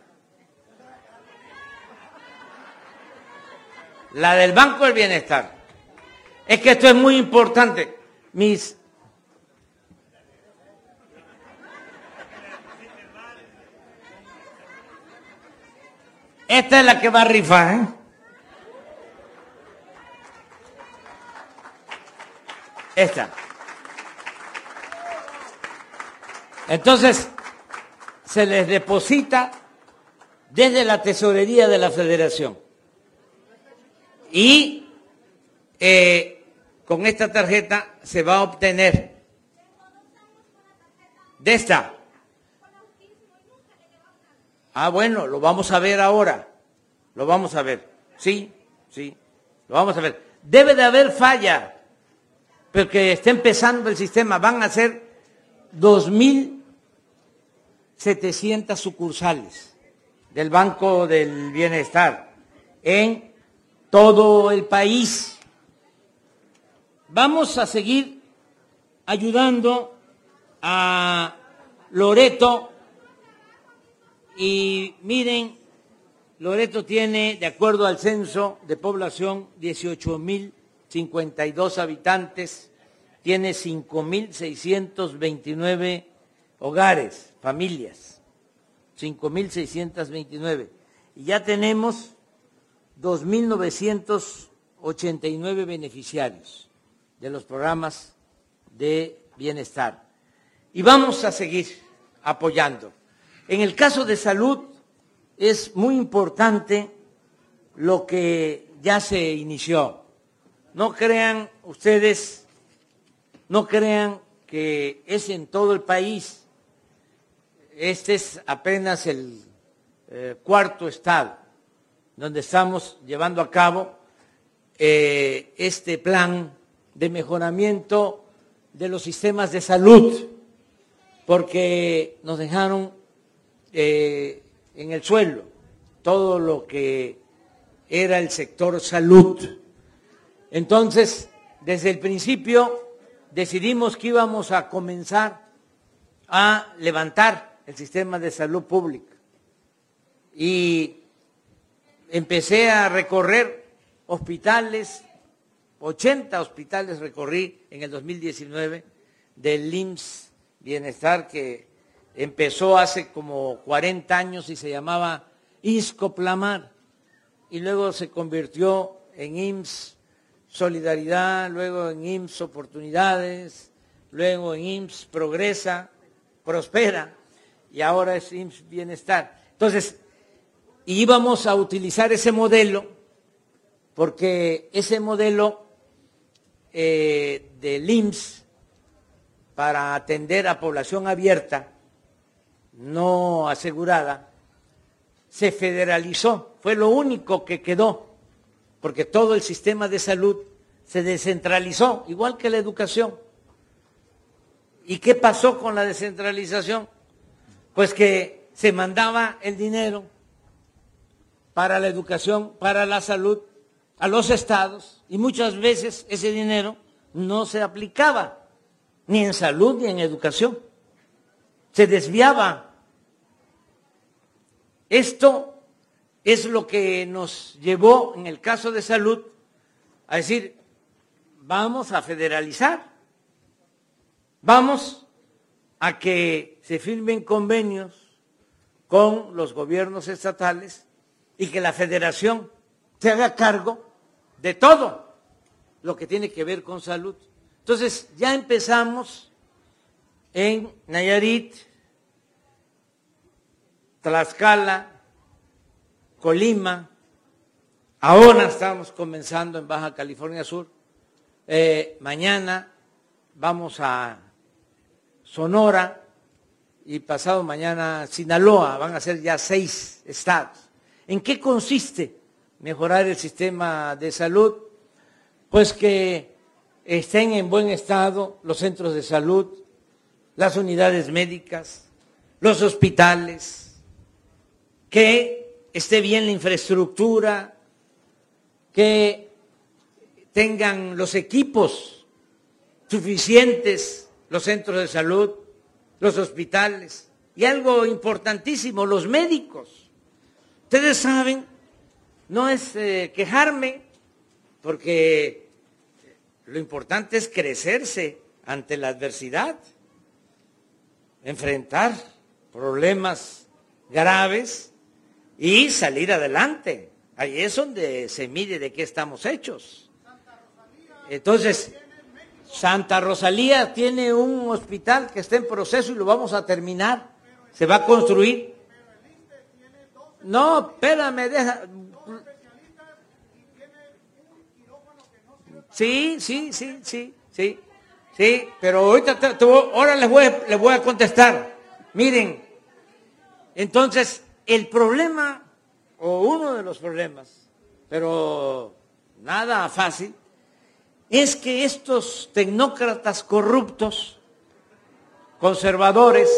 La del Banco del Bienestar. Es que esto es muy importante. Mis Esta es la que va a rifar, ¿eh? Esta. Entonces, se les deposita desde la tesorería de la federación. Y eh, con esta tarjeta se va a obtener de esta Ah, bueno, lo vamos a ver ahora. Lo vamos a ver. Sí, sí, lo vamos a ver. Debe de haber falla, porque está empezando el sistema. Van a ser 2.700 sucursales del Banco del Bienestar en todo el país. Vamos a seguir ayudando a Loreto y miren, Loreto tiene, de acuerdo al censo de población, 18.052 habitantes, tiene 5.629 hogares, familias, 5.629. Y ya tenemos 2.989 beneficiarios de los programas de bienestar. Y vamos a seguir apoyando. En el caso de salud es muy importante lo que ya se inició. No crean ustedes, no crean que es en todo el país. Este es apenas el eh, cuarto estado donde estamos llevando a cabo eh, este plan de mejoramiento de los sistemas de salud, porque nos dejaron eh, en el suelo todo lo que era el sector salud. Entonces, desde el principio decidimos que íbamos a comenzar a levantar el sistema de salud pública. Y empecé a recorrer hospitales, 80 hospitales recorrí en el 2019 del IMSS Bienestar que empezó hace como 40 años y se llamaba ISCOPLAMAR y luego se convirtió en IMSS Solidaridad, luego en IMSS Oportunidades, luego en IMSS Progresa, Prospera y ahora es IMSS Bienestar. Entonces, íbamos a utilizar ese modelo porque ese modelo eh, del IMSS para atender a población abierta no asegurada, se federalizó, fue lo único que quedó, porque todo el sistema de salud se descentralizó, igual que la educación. ¿Y qué pasó con la descentralización? Pues que se mandaba el dinero para la educación, para la salud, a los estados, y muchas veces ese dinero no se aplicaba ni en salud ni en educación. Se desviaba. Esto es lo que nos llevó, en el caso de salud, a decir, vamos a federalizar, vamos a que se firmen convenios con los gobiernos estatales y que la federación se haga cargo de todo lo que tiene que ver con salud. Entonces, ya empezamos en Nayarit, Tlaxcala, Colima, ahora estamos comenzando en Baja California Sur, eh, mañana vamos a Sonora y pasado mañana Sinaloa, van a ser ya seis estados. ¿En qué consiste mejorar el sistema de salud? Pues que estén en buen estado los centros de salud, las unidades médicas, los hospitales, que esté bien la infraestructura, que tengan los equipos suficientes los centros de salud, los hospitales y algo importantísimo, los médicos. Ustedes saben, no es eh, quejarme, porque lo importante es crecerse ante la adversidad, enfrentar problemas graves y salir adelante. Ahí es donde se mide de qué estamos hechos. Entonces, Santa Rosalía tiene un hospital que está en proceso y lo vamos a terminar. Se va a construir. No, espérame, deja. Sí, sí, sí, sí, sí. Sí, pero ahorita ahora les voy, les voy a contestar. Miren, entonces, el problema, o uno de los problemas, pero nada fácil, es que estos tecnócratas corruptos, conservadores,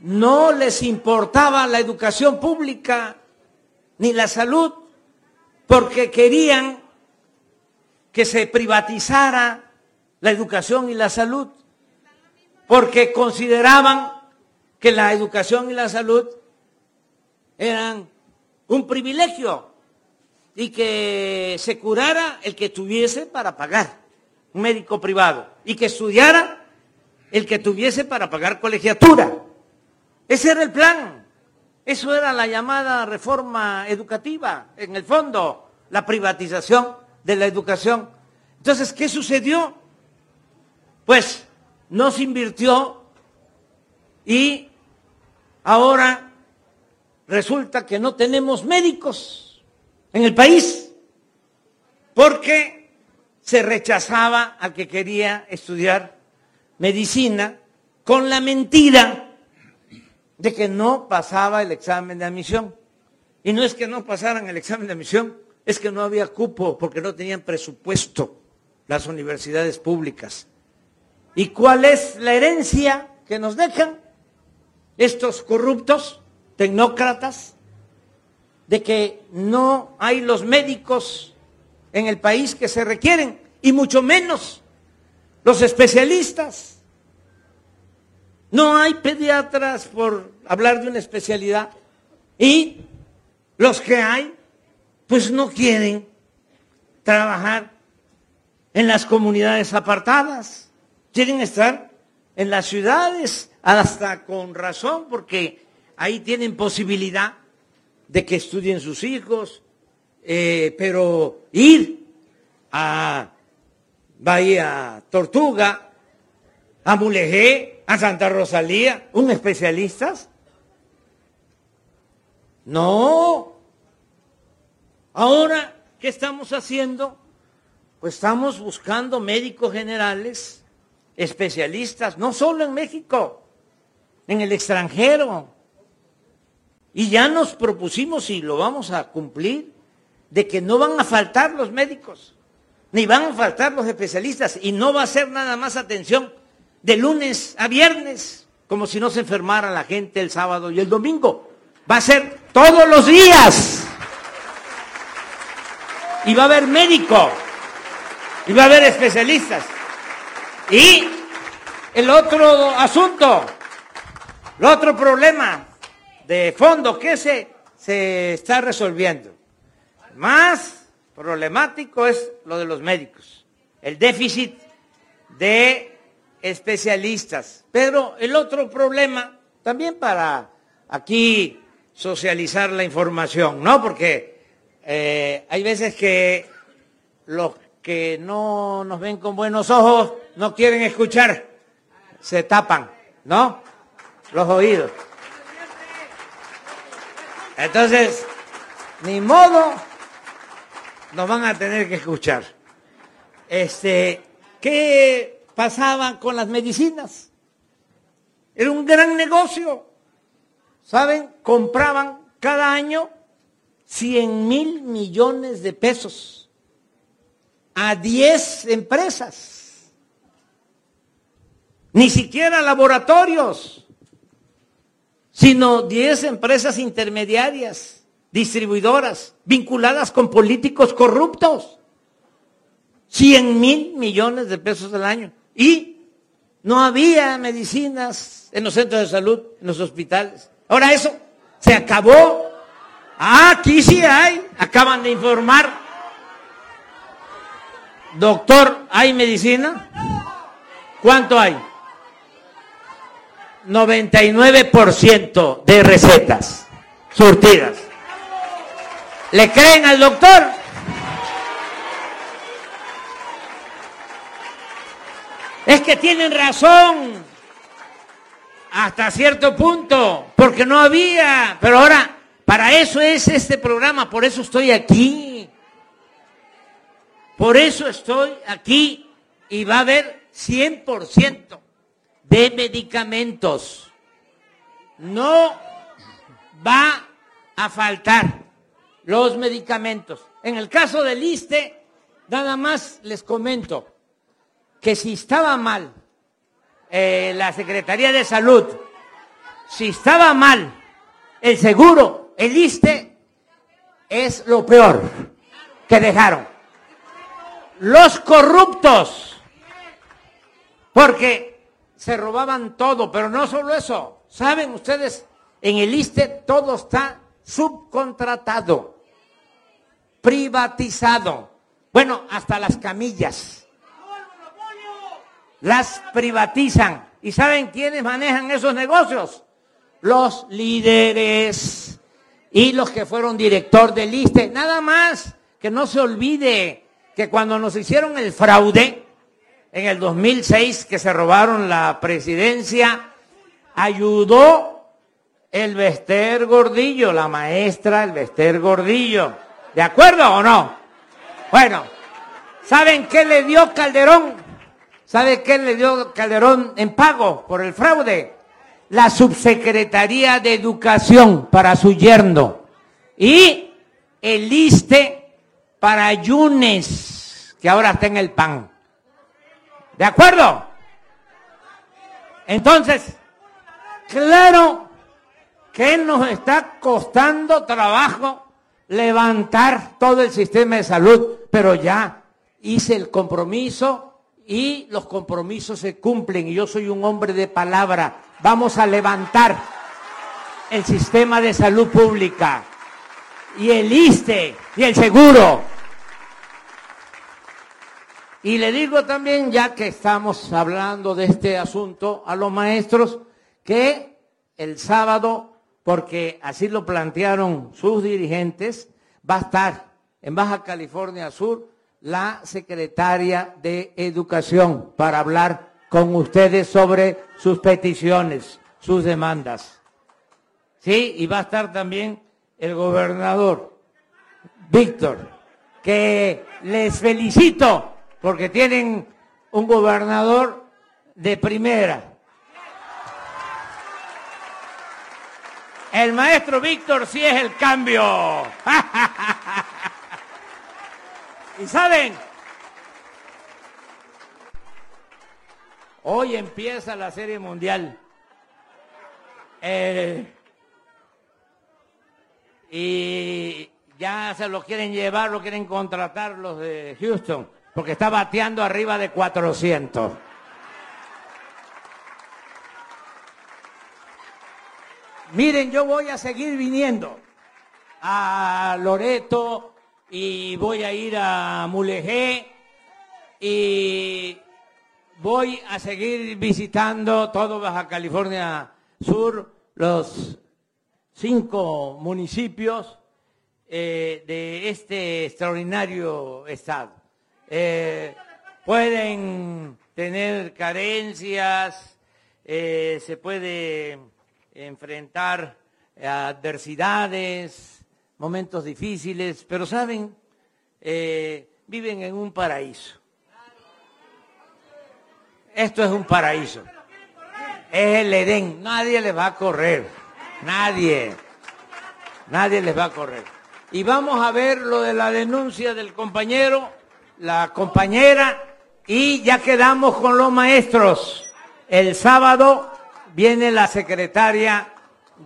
no les importaba la educación pública ni la salud, porque querían que se privatizara la educación y la salud, porque consideraban que la educación y la salud eran un privilegio y que se curara el que tuviese para pagar, un médico privado, y que estudiara el que tuviese para pagar colegiatura. Ese era el plan. Eso era la llamada reforma educativa, en el fondo, la privatización de la educación. Entonces, ¿qué sucedió? Pues no se invirtió y ahora resulta que no tenemos médicos en el país, porque se rechazaba al que quería estudiar medicina con la mentira de que no pasaba el examen de admisión. Y no es que no pasaran el examen de admisión, es que no había cupo porque no tenían presupuesto las universidades públicas. ¿Y cuál es la herencia que nos dejan estos corruptos, tecnócratas, de que no hay los médicos en el país que se requieren, y mucho menos los especialistas. No hay pediatras por hablar de una especialidad. Y los que hay, pues no quieren trabajar en las comunidades apartadas. Quieren estar en las ciudades, hasta con razón, porque ahí tienen posibilidad de que estudien sus hijos, eh, pero ir a Bahía Tortuga, a Mulegé, a Santa Rosalía, ¿un especialista? No. Ahora, ¿qué estamos haciendo? Pues estamos buscando médicos generales, especialistas, no solo en México, en el extranjero. Y ya nos propusimos y lo vamos a cumplir, de que no van a faltar los médicos, ni van a faltar los especialistas, y no va a ser nada más atención de lunes a viernes, como si no se enfermara la gente el sábado y el domingo. va a ser todos los días. Y va a haber médico. Y va a haber especialistas. Y el otro asunto, el otro problema de fondo que se, se está resolviendo. Más problemático es lo de los médicos, el déficit de especialistas. Pero el otro problema, también para aquí socializar la información, ¿no? Porque eh, hay veces que los que no nos ven con buenos ojos no quieren escuchar, se tapan, ¿no? Los oídos. Entonces, ni modo, nos van a tener que escuchar. Este, ¿qué pasaba con las medicinas? Era un gran negocio. ¿Saben? Compraban cada año 100 mil millones de pesos a 10 empresas. Ni siquiera laboratorios, sino 10 empresas intermediarias, distribuidoras, vinculadas con políticos corruptos. 100 mil millones de pesos al año. Y no había medicinas en los centros de salud, en los hospitales. Ahora eso se acabó. Ah, aquí sí hay. Acaban de informar. Doctor, ¿hay medicina? ¿Cuánto hay? 99% de recetas surtidas. ¿Le creen al doctor? Es que tienen razón hasta cierto punto, porque no había, pero ahora, para eso es este programa, por eso estoy aquí. Por eso estoy aquí y va a haber 100% de medicamentos. No va a faltar los medicamentos. En el caso del ISTE, nada más les comento que si estaba mal eh, la Secretaría de Salud, si estaba mal el seguro, el ISTE, es lo peor que dejaron. Los corruptos, porque se robaban todo, pero no solo eso. Saben ustedes, en el ISTE todo está subcontratado, privatizado. Bueno, hasta las camillas las privatizan. ¿Y saben quiénes manejan esos negocios? Los líderes y los que fueron director del ISTE. Nada más que no se olvide que cuando nos hicieron el fraude en el 2006, que se robaron la presidencia, ayudó el Bester Gordillo, la maestra el Bester Gordillo. ¿De acuerdo o no? Bueno, ¿saben qué le dio Calderón? ¿Sabe qué le dio Calderón en pago por el fraude? La subsecretaría de Educación para su yerno y el ISTE para Yunes, que ahora está en el PAN. ¿De acuerdo? Entonces, claro que nos está costando trabajo levantar todo el sistema de salud, pero ya hice el compromiso y los compromisos se cumplen y yo soy un hombre de palabra. Vamos a levantar el sistema de salud pública y el ISTE y el seguro. Y le digo también, ya que estamos hablando de este asunto, a los maestros que el sábado, porque así lo plantearon sus dirigentes, va a estar en Baja California Sur la secretaria de Educación para hablar con ustedes sobre sus peticiones, sus demandas. Sí, y va a estar también el gobernador, Víctor, que les felicito porque tienen un gobernador de primera. El maestro Víctor sí es el cambio. Y saben, hoy empieza la Serie Mundial. Eh, y ya se lo quieren llevar, lo quieren contratar los de Houston, porque está bateando arriba de 400. Miren, yo voy a seguir viniendo a Loreto y voy a ir a Mulegé y voy a seguir visitando todo Baja California Sur, los cinco municipios eh, de este extraordinario estado. Eh, pueden tener carencias, eh, se puede enfrentar adversidades, momentos difíciles, pero saben, viven en un paraíso. Esto es un paraíso. Es el Edén. Nadie les va a correr. Nadie. Nadie les va a correr. Y vamos a ver lo de la denuncia del compañero, la compañera, y ya quedamos con los maestros. El sábado viene la secretaria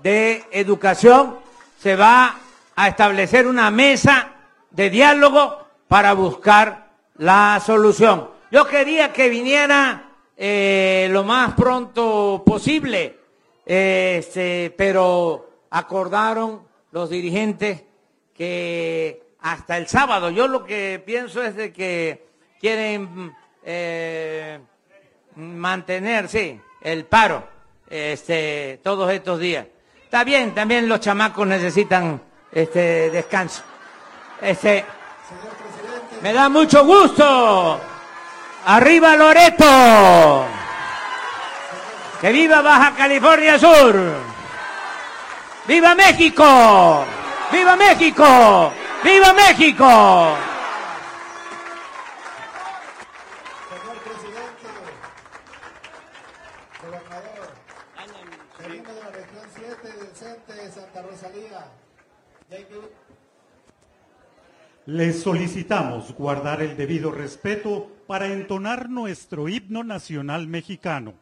de Educación, se va a establecer una mesa de diálogo para buscar la solución. Yo quería que viniera eh, lo más pronto posible, este, pero acordaron los dirigentes que hasta el sábado, yo lo que pienso es de que quieren eh, mantener, sí, el paro este, todos estos días. Está bien, también los chamacos necesitan este descanso. Este, me da mucho gusto Arriba Loreto. Que viva Baja California Sur. Viva México. Viva México. Viva México.
Señor presidente, gobernador, venimos de la región 7 del CENTE de Santa Rosalía.
Les solicitamos guardar el debido respeto para entonar nuestro himno nacional mexicano.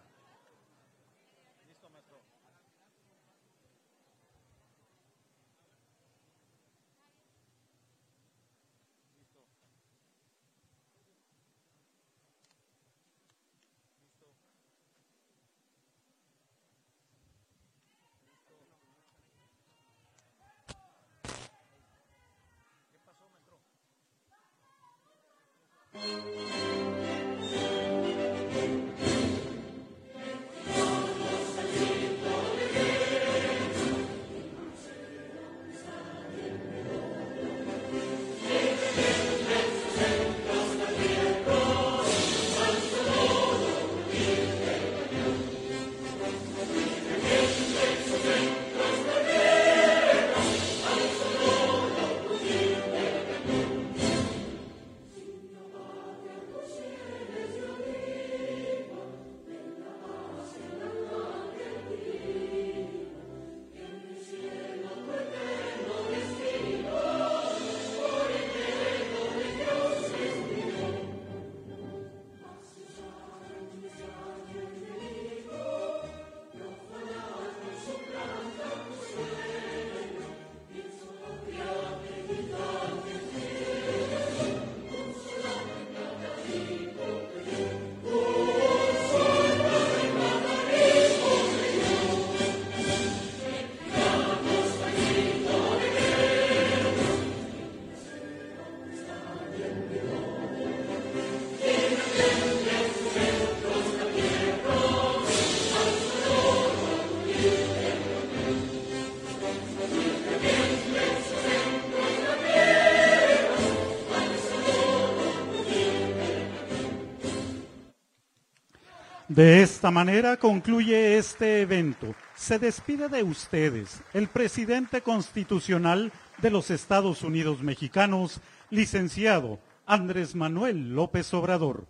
De esta manera concluye este evento. Se despide de ustedes el presidente constitucional de los Estados Unidos mexicanos, licenciado Andrés Manuel López Obrador.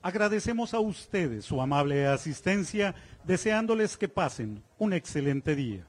Agradecemos a ustedes su amable asistencia, deseándoles que pasen un excelente día.